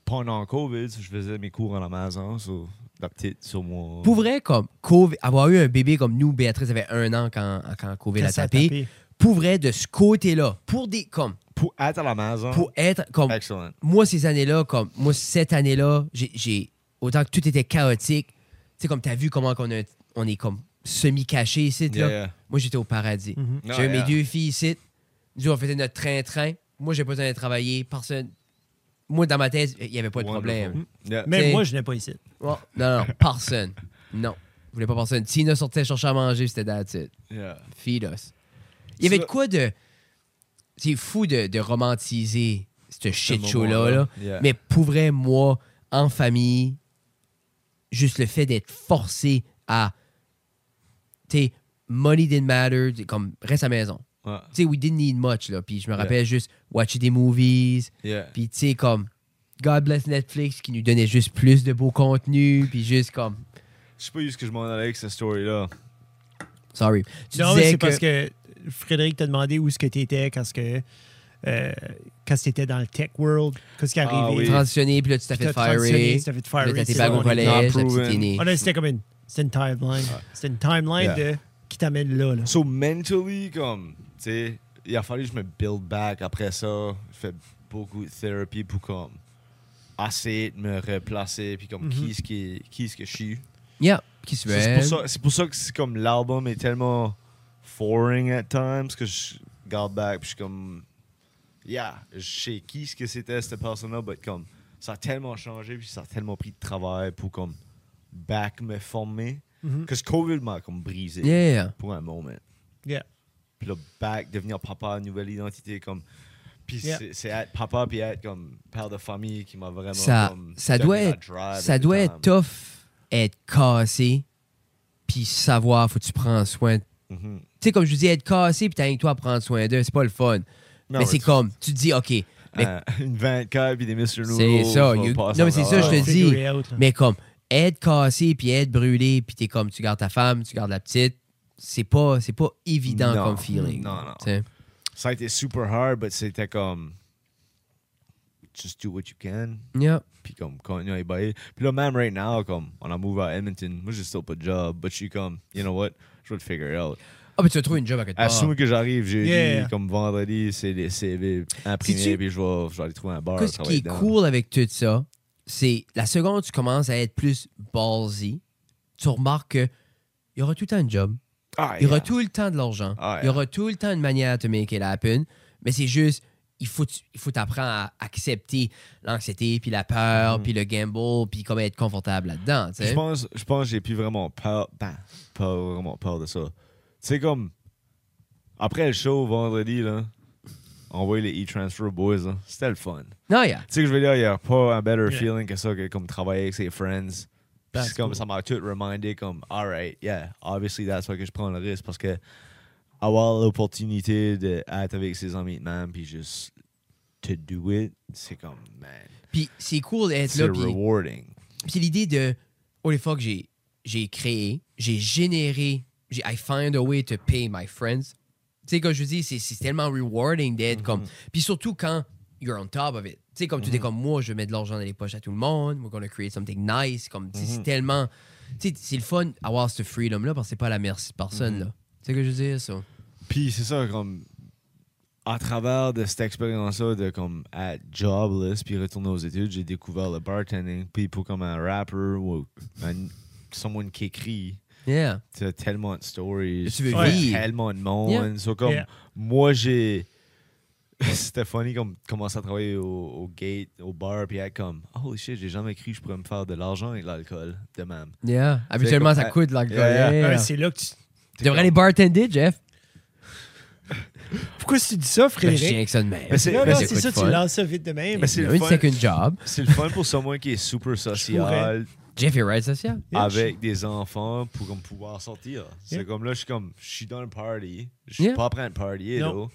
Pendant COVID, je faisais mes cours à la maison, so, la petite sur moi. Pour vrai, comme COVID, avoir eu un bébé comme nous, Béatrice avait un an quand, quand COVID Quand a a tapé. tapé. Pour vrai, de ce côté-là, pour des. Comme, Pour être à la maison, pour être comme. excellent. moi, ces années-là, comme moi, cette année-là, j'ai- j'ai. Autant que tout était chaotique, tu sais, comme tu as vu comment qu'on a- on est comme semi-caché ici, là. Yeah. Moi, j'étais au paradis. Mhm. Ah, J'ai eu mes yeah. deux filles ici. Nous, on faisait notre train-train. Moi, j'ai pas besoin de travailler. Personne. Moi, dans ma tête, il n'y avait pas de problème. Yeah. Même T'sais- moi, je n'ai pas ici. Oh, non, non, personne. Non. Je voulais pas personne. Tina sortait chercher à manger, c'était that's it. Yeah. Feed us. Il y avait Ça- de quoi de. C'est fou de, de romantiser ce shit show-là. moment-là. là. Yeah. Mais pour vrai, moi, en famille, juste le fait d'être forcé à. Tu sais, money didn't matter, t'sais, comme reste à la maison. Ouais. Tu sais, we didn't need much, là. Puis je me Yeah. rappelle juste watcher des movies. Yeah. Puis tu sais, comme. God bless Netflix qui nous donnait juste plus de beau contenu. Puis juste comme. Je sais pas est-ce que je m'en allais avec cette story-là. Sorry. Tu non, c'est que. parce que Frédéric t'a demandé où est-ce que tu étais quand que. Euh, quand tu étais dans le tech world, qu'est-ce qui est Ah arrivé? oui. transitionné, puis là, tu t'as fait firer. tu t'as fait Là, firer. t'as tes au on est- collège. Ah c'était comme une, c'était une timeline. C'était une timeline Yeah. de, qui t'amène là. là. So mentally, comme, sais, il a fallu que je me build back après ça. Je fais beaucoup de thérapie pour comme essayer de me replacer puis comme Mhm. qui est-ce qui qui est-ce que je suis. Yeah. Qui se C'est pour, ça- c'est pour ça que c'est comme l'album est tellement foreign at times que je garde back puis je suis comme yeah, je sais qui ce que c'était cette personne-là, mais comme ça a tellement changé puis ça a tellement pris de travail pour comme back me former Mhm. que ce COVID m'a comme brisé Yeah. pour un moment. Yeah. Puis là, back, devenir papa, nouvelle identité, comme. Puis Yeah. c'est- être papa puis être comme père de famille qui m'a vraiment. Ça, comme, ça doit être, drive ça doit être tough être cassé, puis savoir, faut que tu prends soin. Tu Mhm. sais, comme je vous dis, être cassé, puis t'as rien que toi à prendre soin d'eux, c'est pas le fun. Non, mais c'est tu- comme, tu te dis, OK, mais, euh, une 24 puis des Mr. Noodles. C'est ça, you- non, mais c'est ça, je te dis. Out, mais comme, être cassé, puis être brûlé, puis t'es comme, tu gardes ta femme, tu gardes la petite, c'est pas, c'est pas évident Non. comme feeling. Non, non. tu sais. Ça a été super hard, mais c'était comme. just do what you can. Yeah. Puis comme, continuer à. Puis là, même right now, comme, on a move à Edmonton. Moi, j'ai still pas de job. But je suis comme, you know what? Je vais te figure it out. Ah, mais tu vas trouver une job à quelque part. As soon que j'arrive, jeudi, Yeah. comme vendredi, c'est les CV imprimés. Sais-tu- Puis je vais, je vais aller trouver un bar. Qu'est-ce qui est dedans. cool avec tout ça, c'est la seconde tu commences à être plus ballsy, tu remarques que il y aura tout le temps un job, Ah, il y aura yeah. tout le temps de l'argent, Ah, il y aura tout le temps une manière de te make it happen, mais c'est juste, il faut, il faut t'apprendre à accepter l'anxiété, puis la peur, Mhm. puis le gamble, puis comment être confortable là-dedans. Je pense, je pense que j'ai plus vraiment peur. Ben, pas vraiment peur de ça. Tu sais, comme. Après le show vendredi, là, on voit les e-transfer boys. C'était le fun. Non, yeah. Tu sais que je veux dire, il n'y a pas un better Yeah. feeling que ça que comme travailler avec ses friends. Puis c'est comme cool. ça m'a tout remindé comme alright, yeah, obviously that's why que je prends le risque parce que avoir l'opportunité d'être avec ses amis de même puis juste to do it, c'est comme man, Puis c'est cool d'être c'est là, puis rewarding. Puis c'est l'idée de, oh les fois que j'ai, j'ai créé, j'ai généré, j'ai, I find a way to pay my friends. Tu sais, comme je dis, c'est, c'est tellement rewarding d'être comme. Puis surtout quand you're on top of it. Tu sais, comme tu dis, comme moi, je mets de l'argent dans les poches à tout le monde, we're gonna create something nice. Comme, tu sais, c'est tellement. Tu sais, c'est le fun d'avoir ce freedom-là parce que c'est pas à la merci de personne, là. Tu sais ce que je veux dire, ça? Puis c'est ça, comme à travers de cette expérience-là de comme être jobless puis retourner aux études, j'ai découvert le bartending. Puis pour comme un rapper ou un, someone qui écrit, Yeah. tu as tellement de stories, Tu veux vivre. tellement de monde. Yeah. So, comme Yeah. moi j'ai c'était funny comme commencer à travailler au, au gate, au bar, puis être comme holy shit, j'ai jamais cru que je pourrais me faire de l'argent avec l'alcool de même. Yeah. Habituellement, comme- ça coûte la Yeah. yeah. Ouais, c'est là que tu. Tu devrais aller bartender, Jeff. Pourquoi tu dis ça, Ben, je tiens avec ça de même. Mais c'est- non, mais non, c'est c'est ça, tu de lances ça vite de même. Mais c'est le une fun. second job. C'est le fun pour someone qui est super social, Jeff est right social. Yeah, avec des enfants pour comme, pouvoir sortir. C'est comme là, je suis comme, je suis dans le party, je suis Yeah. pas prêt à party, Non. là.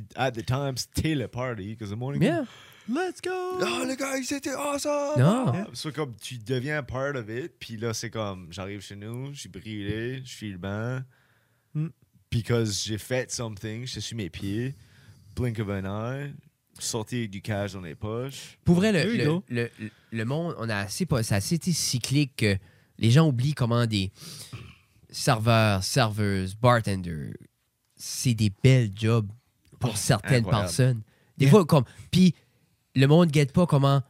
Puis at the time, c'était le party, because the morning. Yeah. Let's go! Oh, le gars, c'était awesome! Non. Yeah. So, comme, tu deviens part of it, puis là, c'est comme, j'arrive chez nous, je suis brûlé, je suis le bain. Mm. Because j'ai fait something, je suis sur mes pieds, blink of an eye, sorti du cash dans les poches. Pour vrai, le, le, le, le- monde, on a assez, pas- c'est assez été cyclique que les gens oublient comment des serveurs, serveuses, bartenders, c'est des belles jobs pour certaines incroyable. personnes. Des Yeah. fois, comme. Puis le monde ne guette pas comment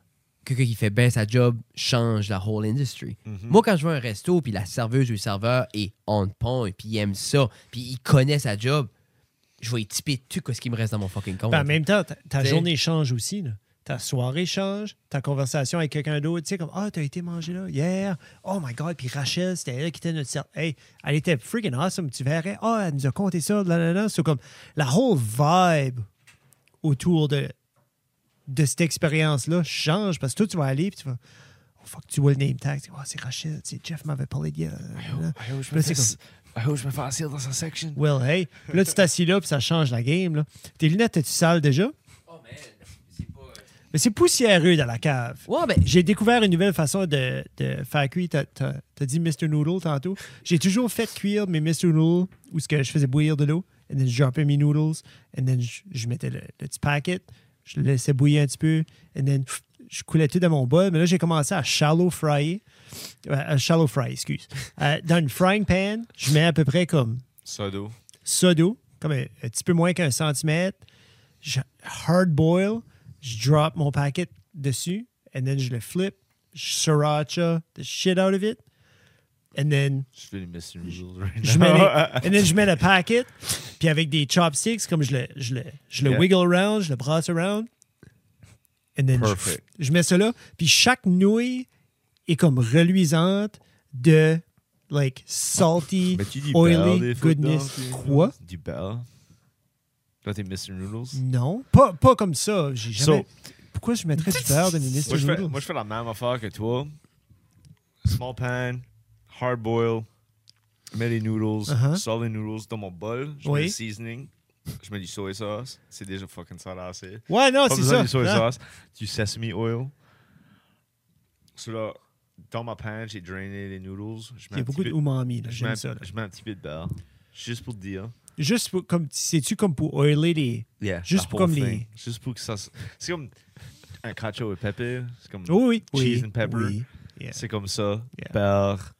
quelqu'un qui fait bien sa job change la whole industry. Mhm. Moi, quand je vais à un resto, puis la serveuse ou le serveur est on point, puis il aime ça, puis il connaît sa job, je vais y typer tout ce qui me reste dans mon fucking compte. Ben, en même temps, ta, ta journée change aussi. Là. Ta soirée change, ta conversation avec quelqu'un d'autre. Tu sais, comme Ah, t'as été mangé là hier. Oh my God. Puis Rachel, c'était elle qui était notre cercle. Hey, elle était freaking awesome. Tu verrais. Ah, elle nous a conté ça. Là, là, là. C'est comme la whole vibe autour de, de cette expérience-là change parce que toi, tu vas aller puis tu vas. Oh fuck, tu vois le name tag. Tu Oh, c'est Rachel. Tu sais, Jeff m'avait parlé d'hier. I hope je Là, me fais- dans sa section. Well, hey. Là, tu t'assis là puis ça change la game. Là. Tes lunettes, es-tu sales déjà? Oh man, c'est pas. Mais c'est poussiéreux dans la cave. Ouais, ben, J'ai découvert une nouvelle façon de, de faire cuire. T'as, t'as- t'as dit Mr. Noodle tantôt. J'ai toujours fait cuire mes Mr. Noodle où ce que je faisais bouillir de l'eau. Et then je droppais mes noodles. Et then je, je mettais le, le petit packet. Je le laissais bouillir un petit peu. Et then pff, je coulais tout dans mon bol. Mais là, j'ai commencé à shallow fry. Euh, à shallow fry, excuse. Euh, dans une frying pan, je mets à peu près comme Sodo. ça d'eau, comme un, un petit peu moins qu'un centimètre. Je hard boil, je drop mon packet dessus, and then je le flip, je sriracha the shit out of it, and then Je fais les Mr. Noodles right je mets, les- and then je mets le packet, puis avec des chopsticks, comme je le, je le, je le Yeah. wiggle around, je le brasse around, and then je, Perfect. je mets ça là, puis chaque nouille est comme reluisante de like salty, oily goodness. Quoi? Du beurre. Là, t'es Mr. Noodles. Non, pas, pas comme ça. J'ai jamais. So- Pourquoi je mettrais du beurre dans mes Mr. Moi je, fais, Noodles? moi, je fais la même affaire que toi. Small pan, hard boil, mets les noodles, sors les noodles dans mon bol, je Oui. mets le seasoning, je mets du soy sauce, c'est déjà fucking assez. Ouais, non, c'est ça. du soy sauce, du sesame oil. Là, dans ma pan, j'ai drainé les noodles. Je Il y a beaucoup de umami. là, je mets, J'aime ça. là. je mets un petit peu de beurre. Juste pour te dire. Juste pour, comme, sais-tu comme pour oiler les. Yeah, Juste pour comme les- thing. Juste pour que ça. C'est comme. un cacio et pepe. C'est comme Oui, oui. cheese oui, and pepper. oui. Yeah. C'est comme ça. Yeah. Beurre.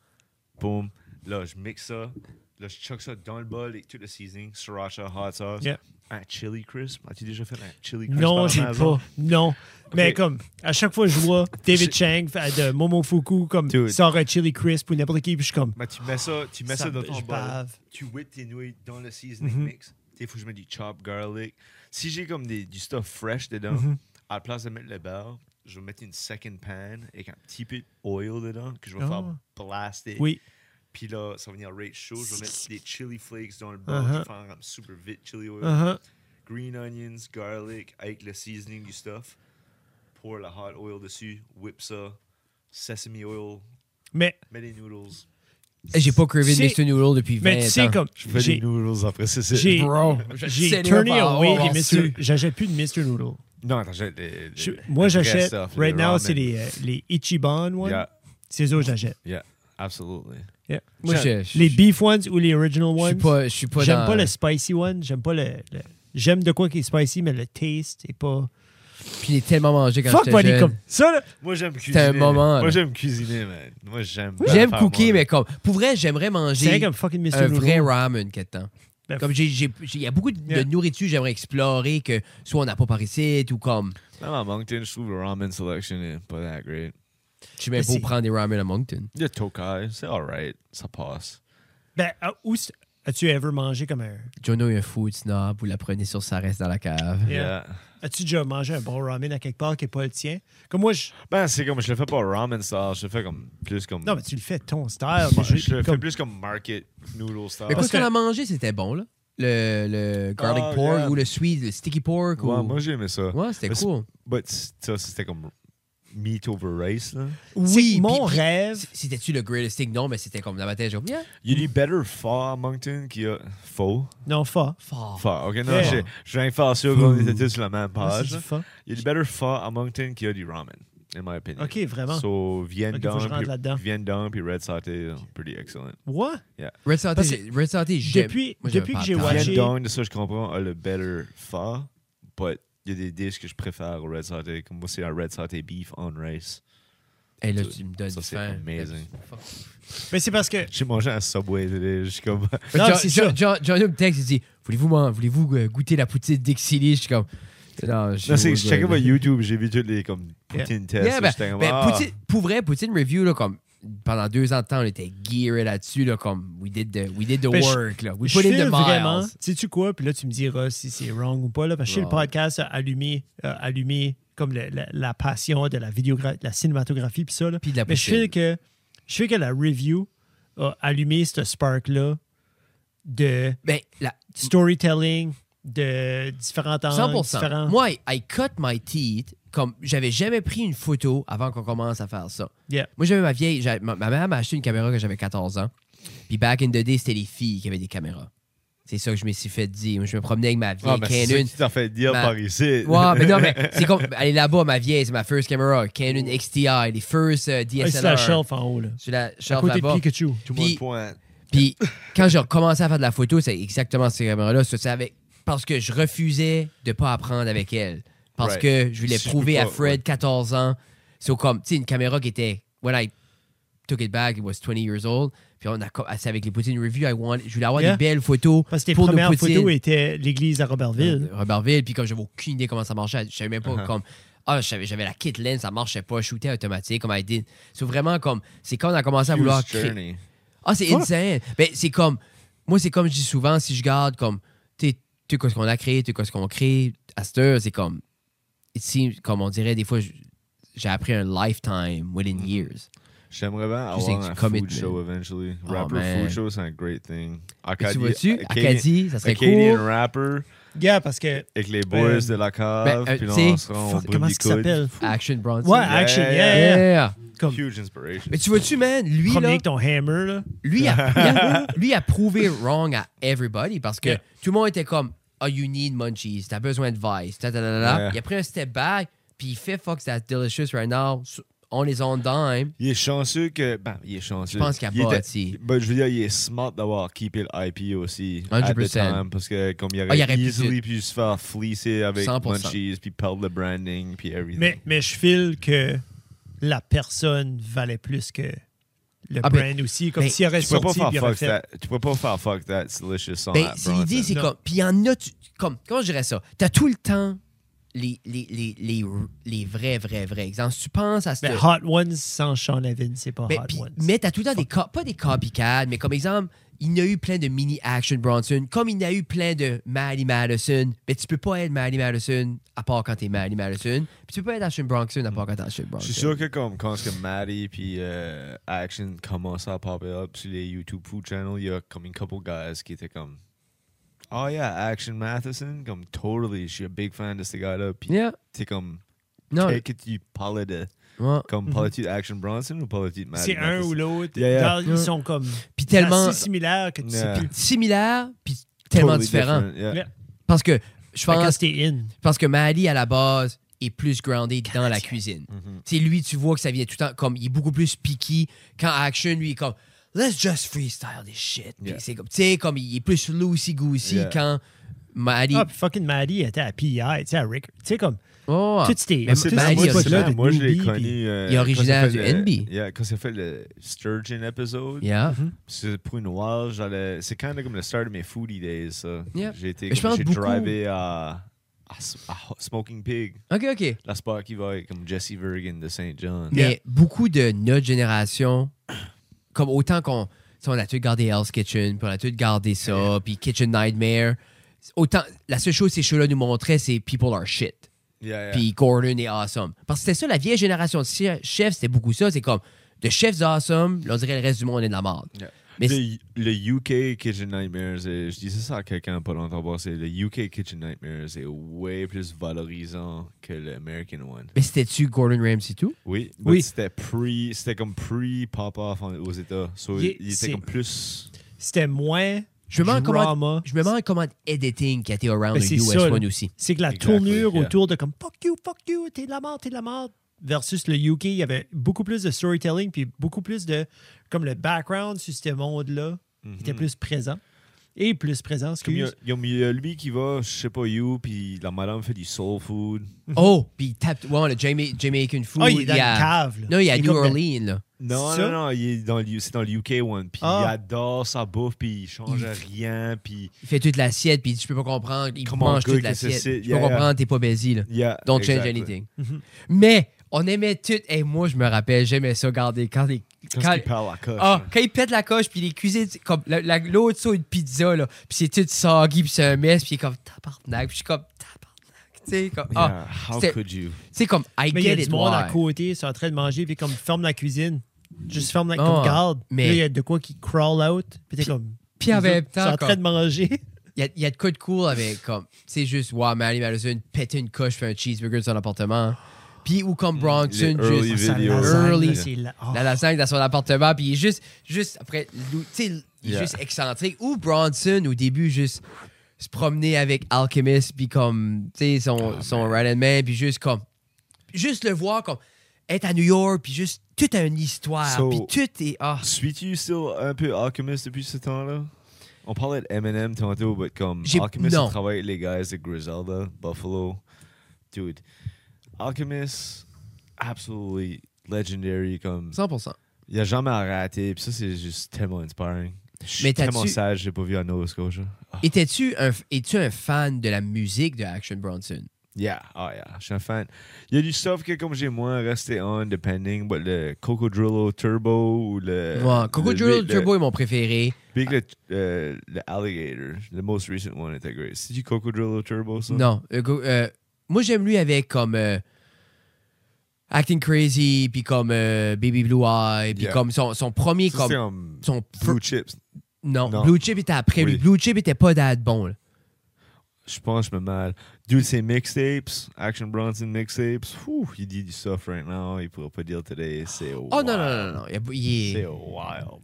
Boom. Là, je mixe ça. Là, je chuck ça dans le bol avec tout le seasoning. Sriracha, hot sauce. Yeah. Un chili crisp? As-tu déjà fait un chili crisp? Non, j'ai pas. Non. Mais comme, à chaque fois que je vois David Chang de Momofuku, comme, Dude. sort un chili crisp ou n'importe qui, puis je suis comme, Mais tu mets ça, tu mets ça, Ça- dans ton bol. Tu whippes tes nouilles dans le seasoning Mhm. mix. Il faut que je mette du chopped garlic. Si j'ai comme des, du stuff fresh dedans, Mhm. à la place de mettre le beurre, je vais mettre une second pan avec un petit peu d'oil dedans que je vais Ah. faire blaster. oui. Puis là, ça va venir rate chaud. Je vais mettre des chili flakes dans le bol. Uh-huh. Je vais faire comme super vite chili oil. Uh-huh. Green onions, garlic, avec le seasoning du stuff. Pour le hot oil dessus. Whip ça. Sesame oil. Mais, Mets des noodles. J'ai pas crevé de Mr. Noodle depuis 20 mais tu sais, ans. comme, Je fais des noodles après ça. c'est- j'ai, Bro, j'ai turné away ça. J'achète plus de Mr. Noodle. Non, t'achètes des. Moi, j'achète, right now, c'est les, euh, les Ichiban ones. Yeah, C'est eux que j'achète. yeah, absolutely. Yeah. Moi, J'aime- je- je- les beef ones ou les original Je suis ones. pas, je suis pas J'aime dans- pas le spicy one. J'aime pas le. le- J'aime de quoi qui est spicy, mais le taste est pas. Puis il est tellement mangé quand Fuck, j'étais jeune. comme ça, là. Moi, j'aime cuisiner. un moment, Moi, là. j'aime cuisiner, man. Moi, j'aime. J'aime faire cooker, manger. mais comme... Pour vrai, j'aimerais C'est manger vrai comme fucking Mr. un Noodle. vrai ramen quelque temps. Ben, Comme j'ai, j'ai- j'ai- il y a beaucoup de, de Yeah. nourriture que j'aimerais explorer que soit on n'a pas par ici ou comme Même à Moncton, je trouve le ramen selection est pas that great. Je suis c'est- prendre des ramen à Moncton. Il y a Tokai, c'est alright. Ça passe. Ben, à- où as-tu ever mangé comme un. Jono est un food snob, vous la prenez sur sa reste dans la cave. Yeah. Yeah. As-tu déjà mangé un bon ramen à quelque part qui n'est pas le tien? Comme moi, je. Ben, c'est comme, je le fais pas ramen style, je le fais comme, plus comme. Non, mais tu le fais ton style. mais je- je le fais comme- plus comme market noodle style. Mais Parce qu'est-ce qu'on que- a mangé, c'était bon, là. Le, le garlic Oh, pork yeah. ou le sweet, le sticky pork. Ouais, ou... moi, j'aimais ça. Ouais, c'était Mais c'est- cool. But ça, c'était comme meat over rice, là. Oui, mon puis- rêve. C'était-tu le greatest thing? Non, mais c'était comme dans ma tête, genre, yeah. Il y a du better pho à Moncton qu'il y a faux. Non, fa. Fort. Pho, ok, non, Yeah. j'ai- je viens de faire sûr qu'on était tous sur la même c'est page. Il y a du better pho à Moncton qu'il y a du ramen, in my opinion. Ok, vraiment. So, viande Ok, faut que je rentre puis, là-dedans. viande d'âne puis red sauté, pretty excellent. Ouais. Red sauté, j'ai- Red sauté, j'aime. Depuis, Moi, depuis que j'ai watché. Viande d'âne, de ça, je comprends, a le better pho, but y a des dishes que je préfère au red sauté. Comme moi, c'est un red sauté beef on rice. Hey, là, tu me donnes ça, c'est faim. amazing. Mais c'est parce que. J'ai mangé un Subway today, je suis comme... Non, John- c'est John- ça. John- Johnny me texte, il dit Voulez-vous voulez-vous euh, goûter la poutine Dixili Je suis comme. Non, je Non, c'est que suis je checkais good. mon YouTube, j'ai vu toutes les comme poutine tests. Ben, ben, ah. Poutine- pour vrai, Poutine Review, là, comme pendant deux ans de temps, on était gearé là-dessus, là, comme we did the, we did the Ben, work, là. We put in the vraiment. miles. Sais-tu quoi? Puis là, tu me diras si c'est wrong ou pas. Là, parce que chez le podcast a allumé, euh, allumé comme le- la, la passion de la vidéographie, la cinématographie, puis ça. Là. Puis de la Mais je feel que je feel que la review a allumé ce spark-là de Ben, la, storytelling, de différents temps. 100%. Différents... Moi, I cut my teeth. Comme j'avais jamais pris une photo avant qu'on commence à faire ça. Yeah. Moi, j'avais ma vieille. Ma, ma mère m'a acheté une caméra quand j'avais 14 ans. Puis back in the day, c'était les filles qui avaient des caméras. C'est ça que je me suis fait dire. Moi, je me promenais avec ma Ah, vieille mais c'est ça Canon. qui t'a fait dire Ma- par ici. Ouais, mais non, mais c'est comme. Elle est là-bas, ma vieille, c'est ma first camera. Canon XTI, les first Ah, DSLR. c'est la shelf en haut. Là. Sur la shelf là-bas. Pikachu. Tout le monde Puis- pointe. Puis quand j'ai recommencé à faire de la photo, c'est exactement ces caméras-là. Ça, c'est avec- Parce que je refusais de pas apprendre avec elle. Parce Right. que je voulais Si je prouver à Fred, ouais. 14 ans. C'est comme, tu sais, une caméra qui était. When I took it back, it was 20 years old. Puis on a, c'est avec les poutines review, I want, je voulais avoir Yeah. des belles photos. Parce que tes pour nos premières poutines. photos étaient l'église à Robertville. Euh, Robertville, puis comme j'avais aucune idée comment ça marchait, je savais même pas Uh-huh. comme. Ah, j'avais la kit lens, ça marchait pas, je shootais automatique, comme I did. C'est vraiment comme. C'est quand on a commencé à vouloir créer. Ah, c'est insane. Ben, c'est comme. Moi, c'est comme je dis souvent, si je garde comme. Tu sais, tout ce qu'on a créé, tout ce qu'on crée, à cette heure, c'est comme. It seems- comme on dirait, des fois, j'ai appris un lifetime within Mm-hmm. years. J'aimerais bien avoir un food show eventually. Oh, Rapper man. food show, c'est un great thing. Acadie, tu vois-tu, Acadien- Acadie, ça serait Acadian cool. rapper Gars, parce que. avec les boys Euh, de la cave. ben, euh, puis là, on fuck, brûle comment est-ce qu'il s'appelle? Action Bronson. Ouais, action, yeah, Yeah. yeah. Yeah. Comme, Huge inspiration. Mais tu vois-tu, man, lui, promener là, avec ton hammer, là. lui, a, lui, a, lui a prouvé wrong à everybody parce que Yeah. tout le monde était comme, oh, you need munchies, t'as besoin de vice, ta, ta, ta. Il a pris un step back, puis il fait fuck, that's delicious right now. On his own dime. Il est chanceux que. Ben, il est chanceux. Je pense qu'il a sais. Ben, je veux dire, il est smart d'avoir keepé le IP aussi. at the 100%. time, parce que comme il aurait, Ah, il aurait pu easily pu se faire fleecer avec 100%. Munchies, puis perdre le branding, puis everything. Mais, mais je file que la personne valait plus que le Ah, ben, brand aussi. Comme ben, s'il aurait tu peux pas sorti faire fuck fait. that. Tu peux pas faire fuck that delicious sans Ben, l'idée, c'est Non. comme. Puis il y en a. tu- comme, comment je dirais ça? T'as tout le temps les, les, les, les, les vrais, vrais, vrais exemples. Si tu penses à ce. Ben, Hot Ones sans Sean Levin, c'est pas Ben, Hot Ones. mais t'as tout le temps des pas des copycats, mais comme exemple, il y a eu plein de mini Action Bronson, comme il y a eu plein de Maddie Madison. Mais tu peux pas être Maddie Madison à part quand t'es Maddie Madison. Puis tu peux pas être Action Bronson à part quand t'es Action Je Bronson. suis sûr que comme quand ce que Maddie puis euh, Action commencent à popper up sur les YouTube Food Channel, il y a comme une couple guys qui étaient comme Oh yeah, Action Matheson, comme totally, je suis un big fan de ce gars-là. Puis Yeah. t'es comme, Non. tu parlais de ouais. Comme Mhm. parlais-tu d'Action Bronson ou de Maddie C'est un ou l'autre. Yeah, yeah. Dans- Ils sont comme Puis tellement assez similaires que tu Yeah. sais plus. similaire, puis tellement Totally différent. different, yeah. Yeah. Parce que je Fait que Quand pense, c'était in. parce que Maddie, à la base, est plus grounded dans la cuisine. Mhm. Tu sais, lui, tu vois que ça vient tout le temps comme il est beaucoup plus picky. Quand Action, lui, est comme let's just freestyle this shit. Puis Yeah. c'est comme, tu sais, comme il est plus loosey goosey Yeah. quand Maddie. Ah, puis fucking Maddie était à PI, tu sais, à Rick. Tu sais, comme, Oh, tout c'était. Mais tout c'est- ce Maddie, moi, ça. je l'ai connu. puis- euh, Il est quand fait du le- NB. Yeah, quand j'ai fait le Sturgeon episode, yeah. Mhm. c'est pour une while, j'allais. C'est kind of comme le start de mes foodie days, ça. Yeah. J'ai été. J'ai beaucoup- drivé à, à, à Smoking Pig, OK, OK. la spot qui va avec comme Jesse Vergan de St. John. Mais Yeah. beaucoup de notre génération, comme autant qu'on on a tout gardé Hell's Kitchen, puis on a tout gardé ça, puis Kitchen Nightmare. Autant, la seule chose que ces shows-là nous montraient, c'est People are shit. Yeah, yeah. Puis Gordon est awesome. Parce que c'était ça, la vieille génération de chefs, c'était beaucoup ça. C'est comme, de chefs awesome, là, on dirait le reste du monde est de la merde. Yeah. Mais le, le UK Kitchen Nightmares, et je disais ça à quelqu'un pas longtemps passé, le UK Kitchen Nightmares est way plus valorisant que l'American one. Mais c'était-tu Gordon Ramsay tout? Oui, Oui. c'était pre, c'était comme pre pop off aux États. So, Il- il, était c'est- comme plus. C'était moins. Je me demande comment, drama. je me demande comment editing qui a été around Ben, le c'est US ça, là. one aussi. C'est que la Exactly, tournure yeah. autour de comme fuck you, fuck you, t'es de la merde, t'es de la merde. Versus le UK, il y avait beaucoup plus de storytelling, puis beaucoup plus de. Comme le background sur ce monde-là était plus présent. Et plus présent, Comme il y, a, excuse. il y a- il y a lui qui va, je sais pas où, puis la madame fait du soul food. Oh, puis il tape, ouais, le Jama- Jamaican food. Ah, il est dans il y a- une cave. là. Non, il y a est New comme- Orleans, là. Non, non, non, il est dans le, c'est dans le UK one. Puis Ah. il adore sa bouffe, puis il change Il- rien, puis. Il fait toute l'assiette, puis il dit, je peux pas comprendre. Il Comment mange toute l'assiette. Je peux yeah, comprendre, t'es pas baisé, là. Yeah, Don't change anything. Mhm. Mais on aimait tout. Et moi, je me rappelle, j'aimais ça garder quand les. Quand, quand- il la coche. ah, hein. quand il pète la coche, puis les cuisines, c'est comme la- la- l'autre ça, une pizza, là, puis c'est tout soggy, puis c'est un mess, puis il est comme tabarnak, puis je suis comme tabarnak, tu sais, comme. Ah, Yeah, how could you? c'est comme, I Mais il y a du monde à côté, ils sont en train de manger, puis comme ferme la cuisine. Juste ferme la Ah, comme garde. mais- Mais là, il y a de quoi qui crawl out, puis t'es comme. Puis en même temps, en train de manger. Il y a, il y a de quoi de cool avec, comme, c'est juste, wow, Maddie Madison péter une coche, fait un cheeseburger dans son appartement. Puis, ou comme Bronson, Les early juste. Sa videos. lasagne, Early. là, c'est la- oh. la lasagne dans son appartement, puis il est juste, juste après, tu sais, il est Yeah. juste excentrique. Ou Bronson, au début, juste se promener avec Alchemist, puis comme, tu sais, son, Ah, son man. right hand man, puis juste comme, juste le voir comme, être à New York, puis juste, tout a une histoire, So- puis tout est, ah, Suis-tu still un peu Alchemist depuis ce temps-là? On parlait de Eminem tantôt, mais comme J'ai- Alchemist travaillé avec les gars de Griselda, Buffalo. Dude, Alchemist, absolutely legendary. Comme, 100%. il a jamais raté, puis ça, c'est juste tellement inspiring. Je suis tellement sage, j'ai pas vu à Nova Scotia. Ah, Étais-tu un, es-tu un fan de la musique de Action Bronson? yeah, oh yeah, je suis un fan. Il y a du stuff que, comme j'ai moins resté on, depending, but le Cocodrillo Turbo ou le. Ouais, Coco le- Drill le- Turbo est mon préféré. Big le, euh, le Alligator, the most recent one était great. C'est du Cocodrillo Turbo, ça? Non. euh, go- euh, moi, j'aime lui avec comme euh, Acting Crazy, puis comme euh, Baby Blue Eye, puis Yeah. comme son, son premier. Ça, comme, son Blue Chips. non, non. Blue Chip était après lui. Blue Chip était pas that bon. là. Je pense que je me mal. Dude, c'est mixtapes, Action Bronson mixtapes. Ouh, il dit du stuff right now. Il pourra pas dire today. C'est Oh non, non, non, non. non. Il est- C'est wild.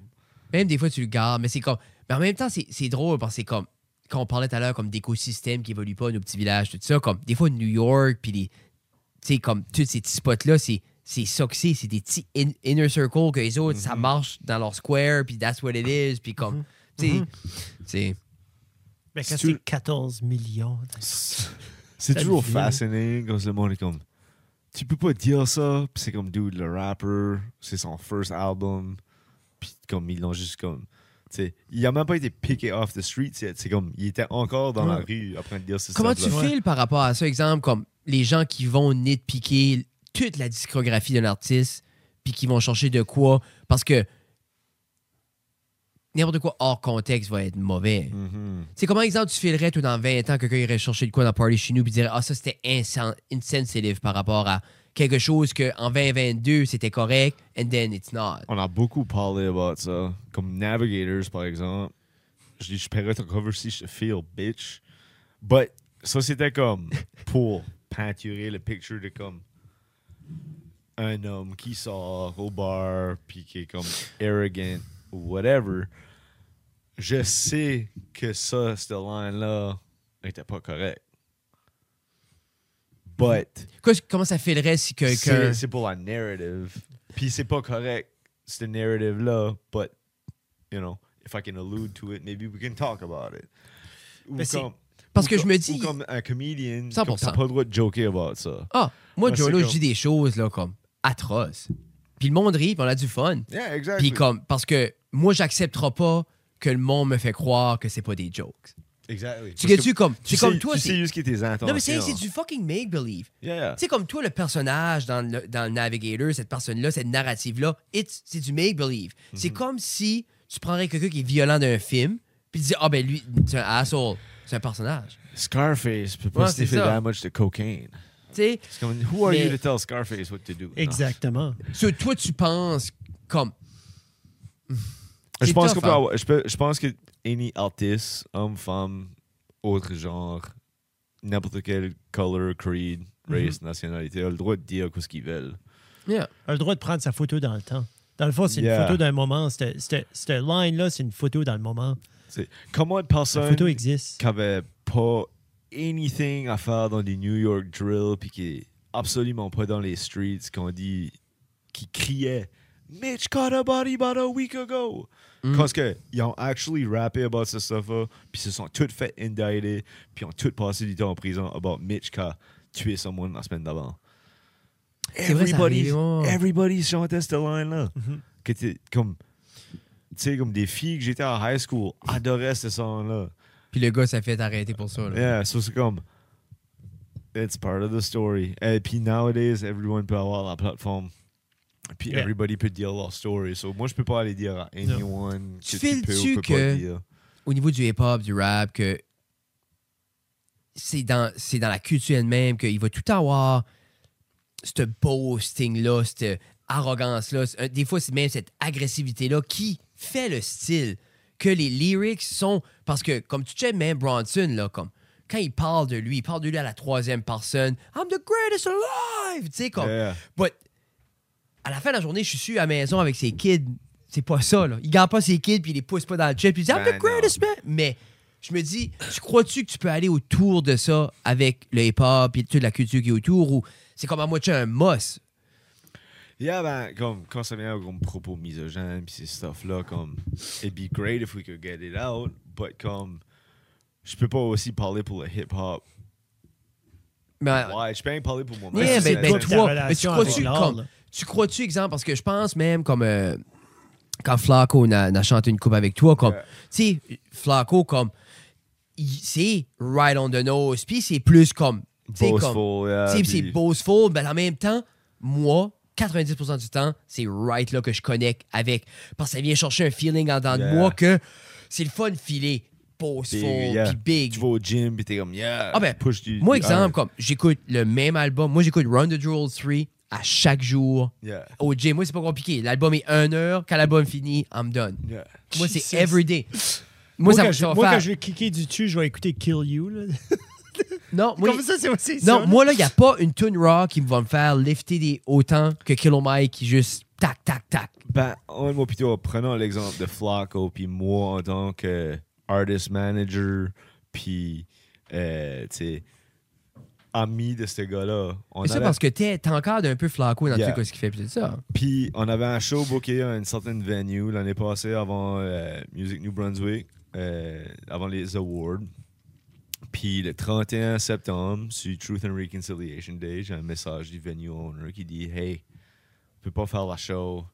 Même des fois, tu le gardes, mais c'est comme. Mais en même temps, c'est c'est drôle parce que c'est comme. Quand on parlait tout à l'heure comme d'écosystèmes qui évoluent pas, nos petits villages, tout ça, comme des fois New York, puis les. Tu sais, comme tous ces petits spots-là, c'est c'est ça que c'est. C'est des petits in- inner circles que les autres, ça Mhm. marche dans leur square, puis that's what it is. Puis comme, tu sais, Mhm. c'est. Mais quand C'est- c'est 14 millions. C'est C'est toujours fascinating quand le monde est comme. Tu peux pas dire ça, puis c'est comme, dude, le rapper, c'est son first album, puis comme, ils l'ont juste comme. Il a même pas été pické off the streets yet. C'est comme, il était encore dans la rue après de dire ce Comment tu files par rapport à ça, exemple, comme les gens qui vont nitpicker toute la discographie d'un artiste, puis qui vont chercher de quoi, parce que n'importe quoi hors contexte va être mauvais. Mhm. C'est comment, exemple, tu filerais, toi, dans 20 ans, quelqu'un irait chercher de quoi dans Party chez nous, puis dirait, ah, ça, c'était insen- insensitive par rapport à quelque chose qu'en 2022, c'était correct, and then it's not. On a beaucoup parlé about ça. Comme Navigators, par exemple. Je dis, je paierais ton cover si je te feel, bitch. But, ça, c'était comme pour peinturer le picture de comme un homme qui sort au bar, puis qui est comme arrogant ou whatever. Je sais que ça, cette line-là, n'était pas correct. But, Quoi- comment ça filerait si quelqu'un. c'est c'est pour la narrative. Puis c'est pas correct, cette narrative-là, but, you know, if I can allude to it, maybe we can talk about it. Ou comme- Parce ou que je co- me dis- Ou comme un comedian, 100%. comme t'as pas le droit de joker about ça. Ah, moi, Joe, là, je comme- dis des choses, là, comme atroces. Puis le monde rit, puis on a du fun. Yeah, exactly. Puis comme, parce que moi, j'accepterai pas que le monde me fait croire que c'est pas des jokes. Exactly. Tu Parce que sais, comme, tu c'est sais- comme toi, Tu c'est. sais juste qui est tes intentions. Non, mais c'est c'est du fucking make-believe. Yeah, yeah. Tu sais, comme toi, le personnage dans le, dans le Navigator, cette personne-là, cette narrative-là, it's- c'est du make-believe. C'est Mhm. comme si tu prendrais quelqu'un qui est violent d'un film, puis tu dis, ah ben lui, c'est un asshole. C'est un personnage. Scarface peut pas fait much de cocaine. Tu sais, C'est comme, who are Mais- you to tell Scarface what to do? Exactement. so, toi, tu penses comme. Je pense, tough, qu'on peut hein. avoir- je, peux- je pense que any artiste, homme, femme, autre genre, n'importe quel color, creed, race, nationalité, a le droit de dire ce qu'ils veulent. Yeah. a le droit de prendre sa photo dans le temps. Dans le fond, c'est Yeah. une photo d'un moment. Cette, line-là, c'est une photo dans le moment. Comment une La personne photo existe. qui avait pas anything à faire dans des New York drills puis qui est absolument pas dans les streets qu'on dit qui criait Mitch caught a body about a week ago Mm. parce que ils ont actually rappé about ce stuff-là puis se sont toutes fait indicted puis ont toutes passé du temps en prison about Mitch qui a tué someone la semaine d'avant everybody everybody chantait cette line-là que t'es comme tu sais comme des filles que j'étais à high school adoraient ce son-là Puis le gars s'est fait arrêter pour ça. Là. Yeah, so c'est comme. It's part of the story. Et puis nowadays, everyone peut avoir la plateforme. Puis Yeah. everybody peut dire leur story. So moi, je peux pas aller dire à anyone Tu que tu peux files-tu ou peux que- pas dire. Au niveau du hip-hop, du rap, que c'est dans, c'est dans la culture elle-même qu'il va tout avoir ce boasting-là, cette arrogance-là. Des fois, c'est même cette agressivité-là qui fait le style. Que les lyrics sont. Parce que, comme tu sais, même Bronson, là, comme. Quand il parle de lui, il parle de lui à la troisième personne. I'm the greatest alive! Tu sais, comme. Yeah. But, à la fin de la journée, je suis sûr à la maison avec ses kids. C'est pas ça, là. Il garde pas ses kids puis il les pousse pas dans le chip. Puis il dit, I'm Ben the greatest man. Mais je me dis, tu crois-tu que tu peux aller autour de ça avec le hip-hop et toute la culture qui est autour ou c'est comme à moitié un must? Yeah, ben, comme, quand ça vient comme propos misogynes pis ces stuff-là, comme, it'd be great if we could get it out, but comme, je peux pas aussi parler pour le hip-hop. Mais, Ouais, je peux rien parler pour moi-même. Yeah, c'est ben, ben, toi, mais tu crois-tu comme- là? Tu crois-tu, exemple, parce que je pense même comme euh, quand Flaco n'a chanté une coupe avec toi, comme, tu sais, Flaco, comme, c'est right on the nose, puis c'est plus comme, tu sais, comme, yeah, c'est puis- boastful, mais en même temps, moi, 90% du temps, c'est right là que je connecte avec. Parce que ça vient chercher un feeling en dedans Yeah. de moi que c'est le fun filer boastful, Big, yeah. puis big. Tu vas au gym pis t'es comme, yeah, Ah ben, push du. Moi, exemple, comme j'écoute le même album. Moi, j'écoute Run the Jewels 3 à chaque jour Yeah, au gym. Moi, c'est pas compliqué. L'album est 1 heure. Quand l'album finit, I'm done. yeah. Moi, c'est everyday. Moi, Moi, ça, quand, ça je, va moi, faire... quand je vais cliquer du dessus, je vais écouter Kill You. Là. Non, moi, Comme ça, c'est aussi ça. non, là. moi, là, il n'y a pas une tune raw qui va me faire lifter des autant que Kilo Mike qui juste tac, tac, tac. Ben, en moi plutôt, prenons l'exemple de Flacco, puis moi en tant que artist manager, puis, euh, tu sais, ami de ce gars-là. Ça avait- parce que t'es encore d'un peu flaco dans Yeah. tout ce qu'il fait, c'est ça. Puis on avait un show booké à une certaine venue l'année passée avant euh, Music New Brunswick, euh, avant les awards. Puis le 31 septembre, sur Truth and Reconciliation Day, j'ai un message du venue owner qui dit Hey, on peut pas faire la show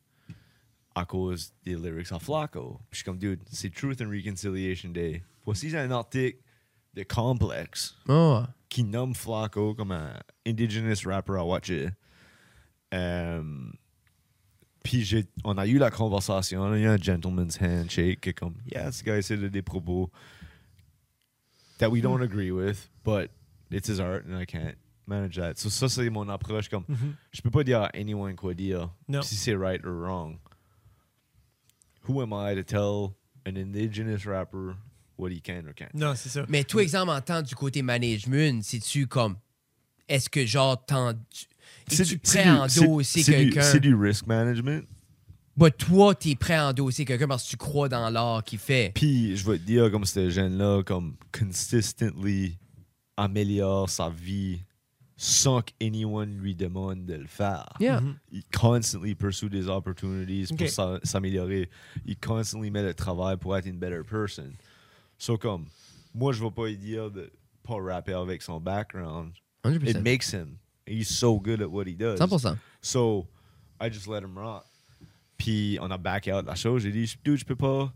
à cause des lyrics à Flacco. Puis je suis comme, dude, c'est Truth and Reconciliation Day. Voici un article de Complex Oh. qui nomme Flacco comme un indigenous rapper à watcher. Euh, puis j'ai- on a eu la conversation, on a eu un gentleman's handshake, comme, yeah, ce gars essaie de des propos that we don't agree with, but it's his art and I can't manage that. So ça, c'est mon approche, comme, Mhm. je peux pas dire à anyone quoi dire, Non. si c'est right or wrong. Who am I to tell an indigenous rapper what he can or can't? Non, c'est ça. Mais toi, exemple, en tant du côté management, c'est-tu comme. Est-ce que genre, t'en. tu- Es-tu prêt à endosser quelqu'un? C'est du risk management. Bah, toi, t'es prêt à endosser quelqu'un parce que tu crois dans l'art qu'il fait. Puis, je vais te dire, comme ce jeune-là, comme consistently améliore sa vie sans que anyone lui demande de le faire. Yeah. Mhm. Il constantly pursue des opportunities pour s'a- s'améliorer. Il constantly met le travail pour être une better person. So, comme, moi, je vais pas lui dire de pas rapper avec son background. 100. It makes him. He's so good at what he does. 100%. So, I just let him rock. Puis, on a back out la chose. J'ai dit, dude, je peux pas.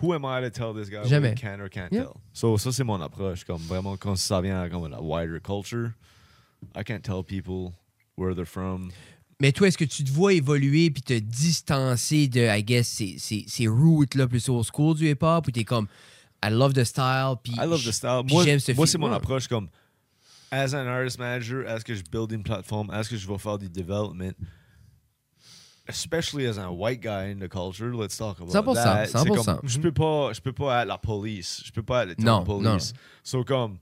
Who am I to tell this guy Jamais. what he can or can't Yeah. tell? So, ça, c'est mon approche. Comme vraiment, quand ça vient à comme la wider culture, I can't tell people where they're from. Mais toi, est-ce que tu te vois évoluer puis te distancer de, I guess, ces, ces, ces routes-là plus au school du hip-hop ou t'es comme, I love the style, puis I love the style. Moi, j'aime ce moi c'est mon approche comme as an artist manager, est-ce que je build une plateforme, est-ce que je vais faire du development, especially as a white guy in the culture, let's talk about 100%, that. C'est 100%. comme, je peux pas, je peux pas être la police, je peux pas être le Non, town non. police. So comme,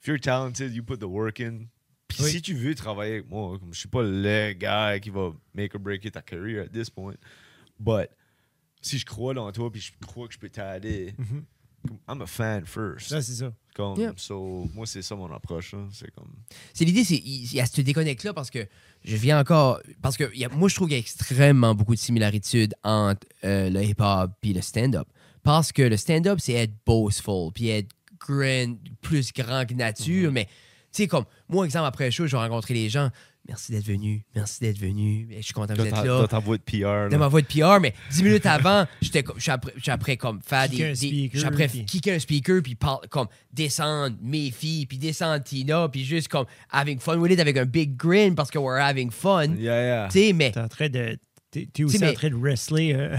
if you're talented, you put the work in. Puis Oui. si tu veux travailler avec moi, comme je suis pas le gars qui va make or break it ta career at this point, but si je crois dans toi puis je crois que je peux t'aider, Mhm. I'm a fan first. Ça, c'est ça. Comme, Yeah. so, moi, c'est ça mon approche. là. C'est comme. C'est l'idée, c'est il y a ce déconnecte-là parce que je viens encore. Parce que il y a- moi, je trouve qu'il y a extrêmement beaucoup de similitudes entre euh, le hip-hop et le stand-up. Parce que le stand-up, c'est être boastful, puis être grand, plus grand que nature. Mais, tu sais, comme, moi, exemple, après le show, je vais rencontrer les gens. Merci d'être venu, merci d'être venu. Je suis content que vous Dans êtes là. dans ta voix de PR. de là. ma voix de PR, mais dix minutes avant, j'étais comme- je suis après, après comme faire Kicker des, un des- speaker, je suis après puis- kicker un speaker puis parle comme descendre mes filles puis descendre Tina puis juste comme having fun with it avec un big grin parce que we're having fun. Yeah, yeah. Tu sais, mais T'es en train de. T'es t'es aussi mais- en train de wrestler. euh,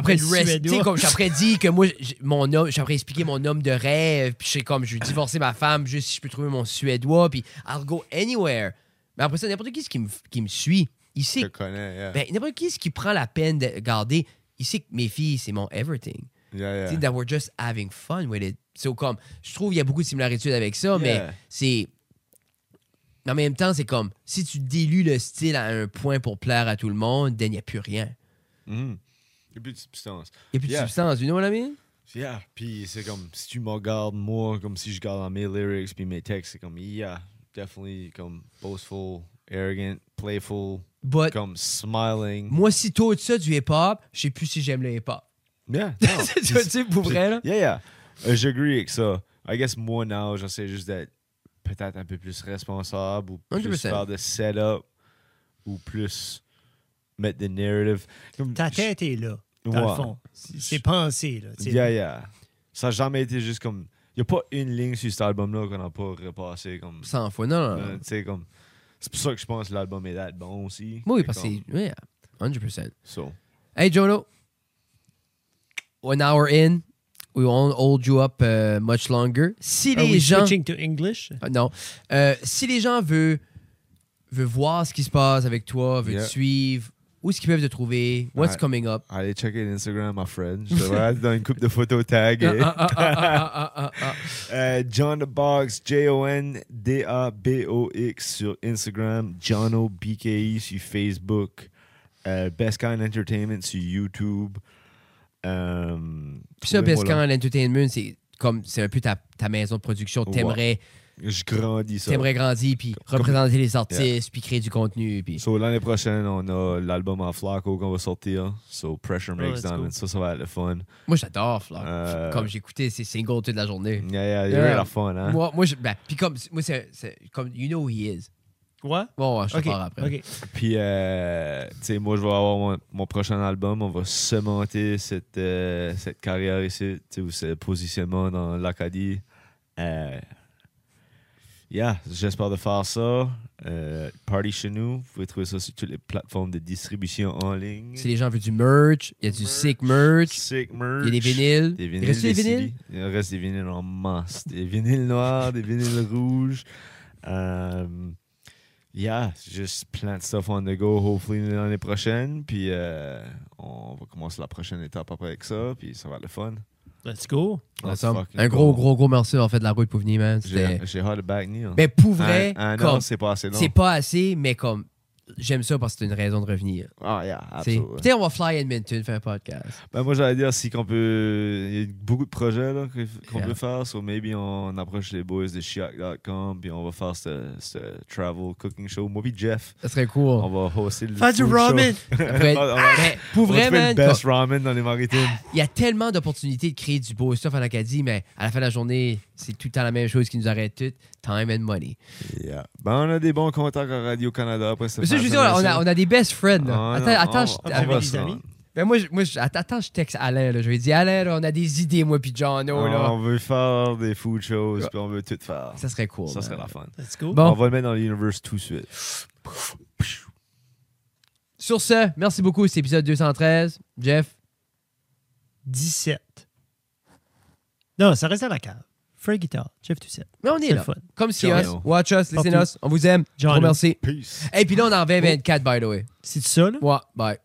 après le reste, tu sais, comme après dit que moi, mon homme, après expliquer mon homme de rêve, puis je sais comme je veux divorcer ma femme juste si je peux trouver mon suédois, puis I'll go anywhere. Mais après ça, n'importe qui ce qui me, qui me suit, il sait Je te connais, yeah. Ben, n'importe qui ce qui prend la peine de garder, il sait que mes filles, c'est mon everything. yeah, yeah. that we're just having fun with it. So, comme, je trouve qu'il y a beaucoup de similarités avec ça, mais Yeah. c'est. En même temps, c'est comme, si tu dilues le style à un point pour plaire à tout le monde, then il n'y a plus rien. Mhm. Il y a plus de substance. Il n'y a plus Yeah. de substance, you know what I mean? Yeah. Puis c'est comme, si tu me regardes, moi, comme si je regarde mes lyrics puis mes textes, c'est comme, yeah, definitely comme boastful, arrogant, playful, But, comme smiling. moi, si tôt de ça du hip-hop, je sais plus si j'aime le hip-hop. Yeah. non. tu sais, pour vrai, là? Yeah, yeah. Euh, J'agree avec ça. I guess moi, now, j'essaie juste d'être peut-être un peu plus responsable ou plus 100%. faire de setup ou plus mettre des narratives. Comme- Ta tête est là, dans Ouais. le fond. C'est pensé, là. Yeah, yeah. Ça n'a jamais été juste comme. Il n'y a pas une ligne sur cet album-là qu'on n'a pas repassé comme. 100 fois, non, non. non. Euh, comme. C'est pour ça que je pense que l'album est that bon aussi. oui, parce que. Yeah, 100%. So. Hey, Jono. One hour in. We won't hold you up uh, much longer. Si Are les we gens. switching to English? Ah, non. Euh, si les gens veulent, veulent voir ce qui se passe avec toi, veulent Yeah. te suivre, où est-ce qu'ils peuvent te trouver? What's Ouais. coming up? Allez checker l'Instagram, ma friend. Je être dans une coupe de photos tag. Ah, ah, ah, ah, ah, ah, ah. John the Box, J-O-N-D-A-B-O-X sur Instagram, Jono BKI sur Facebook, euh, Best Kind Entertainment sur YouTube. Euh, Puis ça, Best. Kind Entertainment, c'est comme c'est un peu ta, ta maison de production. Ouais. Je grandis ça. T'aimerais grandir, puis représenter les artistes, puis créer du contenu. Puis... So, l'année prochaine, on a l'album en Flaco qu'on va sortir. So, Pressure Oh, Makes cool. Ça, ça va être le fun. Moi, j'adore Flock. Euh, Comme j'écoutais ces singles toute la journée. Yeah, yeah, il y Yeah. a la fun, hein? Moi, moi, je- ben, puis comme, moi, c'est, c'est comme, you know who he is. Ouais? Bon, je te Ok. parle après. Puis, euh, tu sais, moi, je vais avoir mon, mon prochain album. On va cementer cette, euh, cette carrière ici, tu sais, ou ce positionnement dans l'Acadie. Euh, yeah, j'espère de faire ça. Euh, Party chez nous. Vous pouvez trouver ça sur toutes les plateformes de distribution en ligne. Si les gens veulent du merch, il y a du Merch. sick merch, Sick merch. il y a des vinyles. Des Il reste des des vinyles? CD. Il reste des vinyles en masse. Des vinyles noirs, des vinyles rouges. Um, yeah, just plein de stuff on the go, hopefully l'année prochaine. Puis euh, on va commencer la prochaine étape après avec ça. Puis ça va être le fun. Let's go. Let's Un gros, go. gros, gros merci d'avoir fait de la route pour venir, man. J'ai C'était... j'ai hâte de back Neil. Ben, pour vrai, c'est pas assez long. c'est pas assez, mais comme, j'aime ça parce que c'est une raison de revenir. Ah, yeah, absolument. Peut-être on va fly Edmonton, faire un podcast. Ben, moi, j'allais dire, si qu'on peut. Il y a beaucoup de projets là, qu'on Yeah. peut faire. So, maybe on approche les boys de Chiac.com. Puis on va faire ce, ce travel cooking show. Moi, puis Jeff, Ça serait cool. on va hoster le. Faire du ramen. Après, on va, ben, pour on va vrai, trouver man, le best ramen dans les maritimes. il y a tellement d'opportunités de créer du beau stuff en Acadie, mais à la fin de la journée, c'est tout le temps la même chose qui nous arrête tout. Time and money. Yeah. Ben, on a des bons contacts à Radio-Canada. Après, Mais ça, je veux dire, on a, on a des best friends. là. Ah, attends, non, attends, on- je, on ah, va des se amis? rendre. ben moi, je, moi je, attends, attends, je texte Alain. Là. Je lui ai dit, Alain, là, on a des idées, moi puis Jono. Là. On veut faire des food shows. Ouais. Puis on veut tout faire. Ça serait cool. Ça man. serait la fun. Let's go. Bon. On va le mettre dans l'univers tout de suite. Sur ce, merci beaucoup. C'est épisode 213. Jeff, 17. Non, ça reste à la cave. Free Guitar, Jeff Toussaint. mais on est, C'est là. le fun. Comme si us. Watch us, listen Partout. us. On vous aime. Jono. Gros merci. Peace. Et puis là, on est en 2024, by the way. C'est ça, là? Ouais, bye.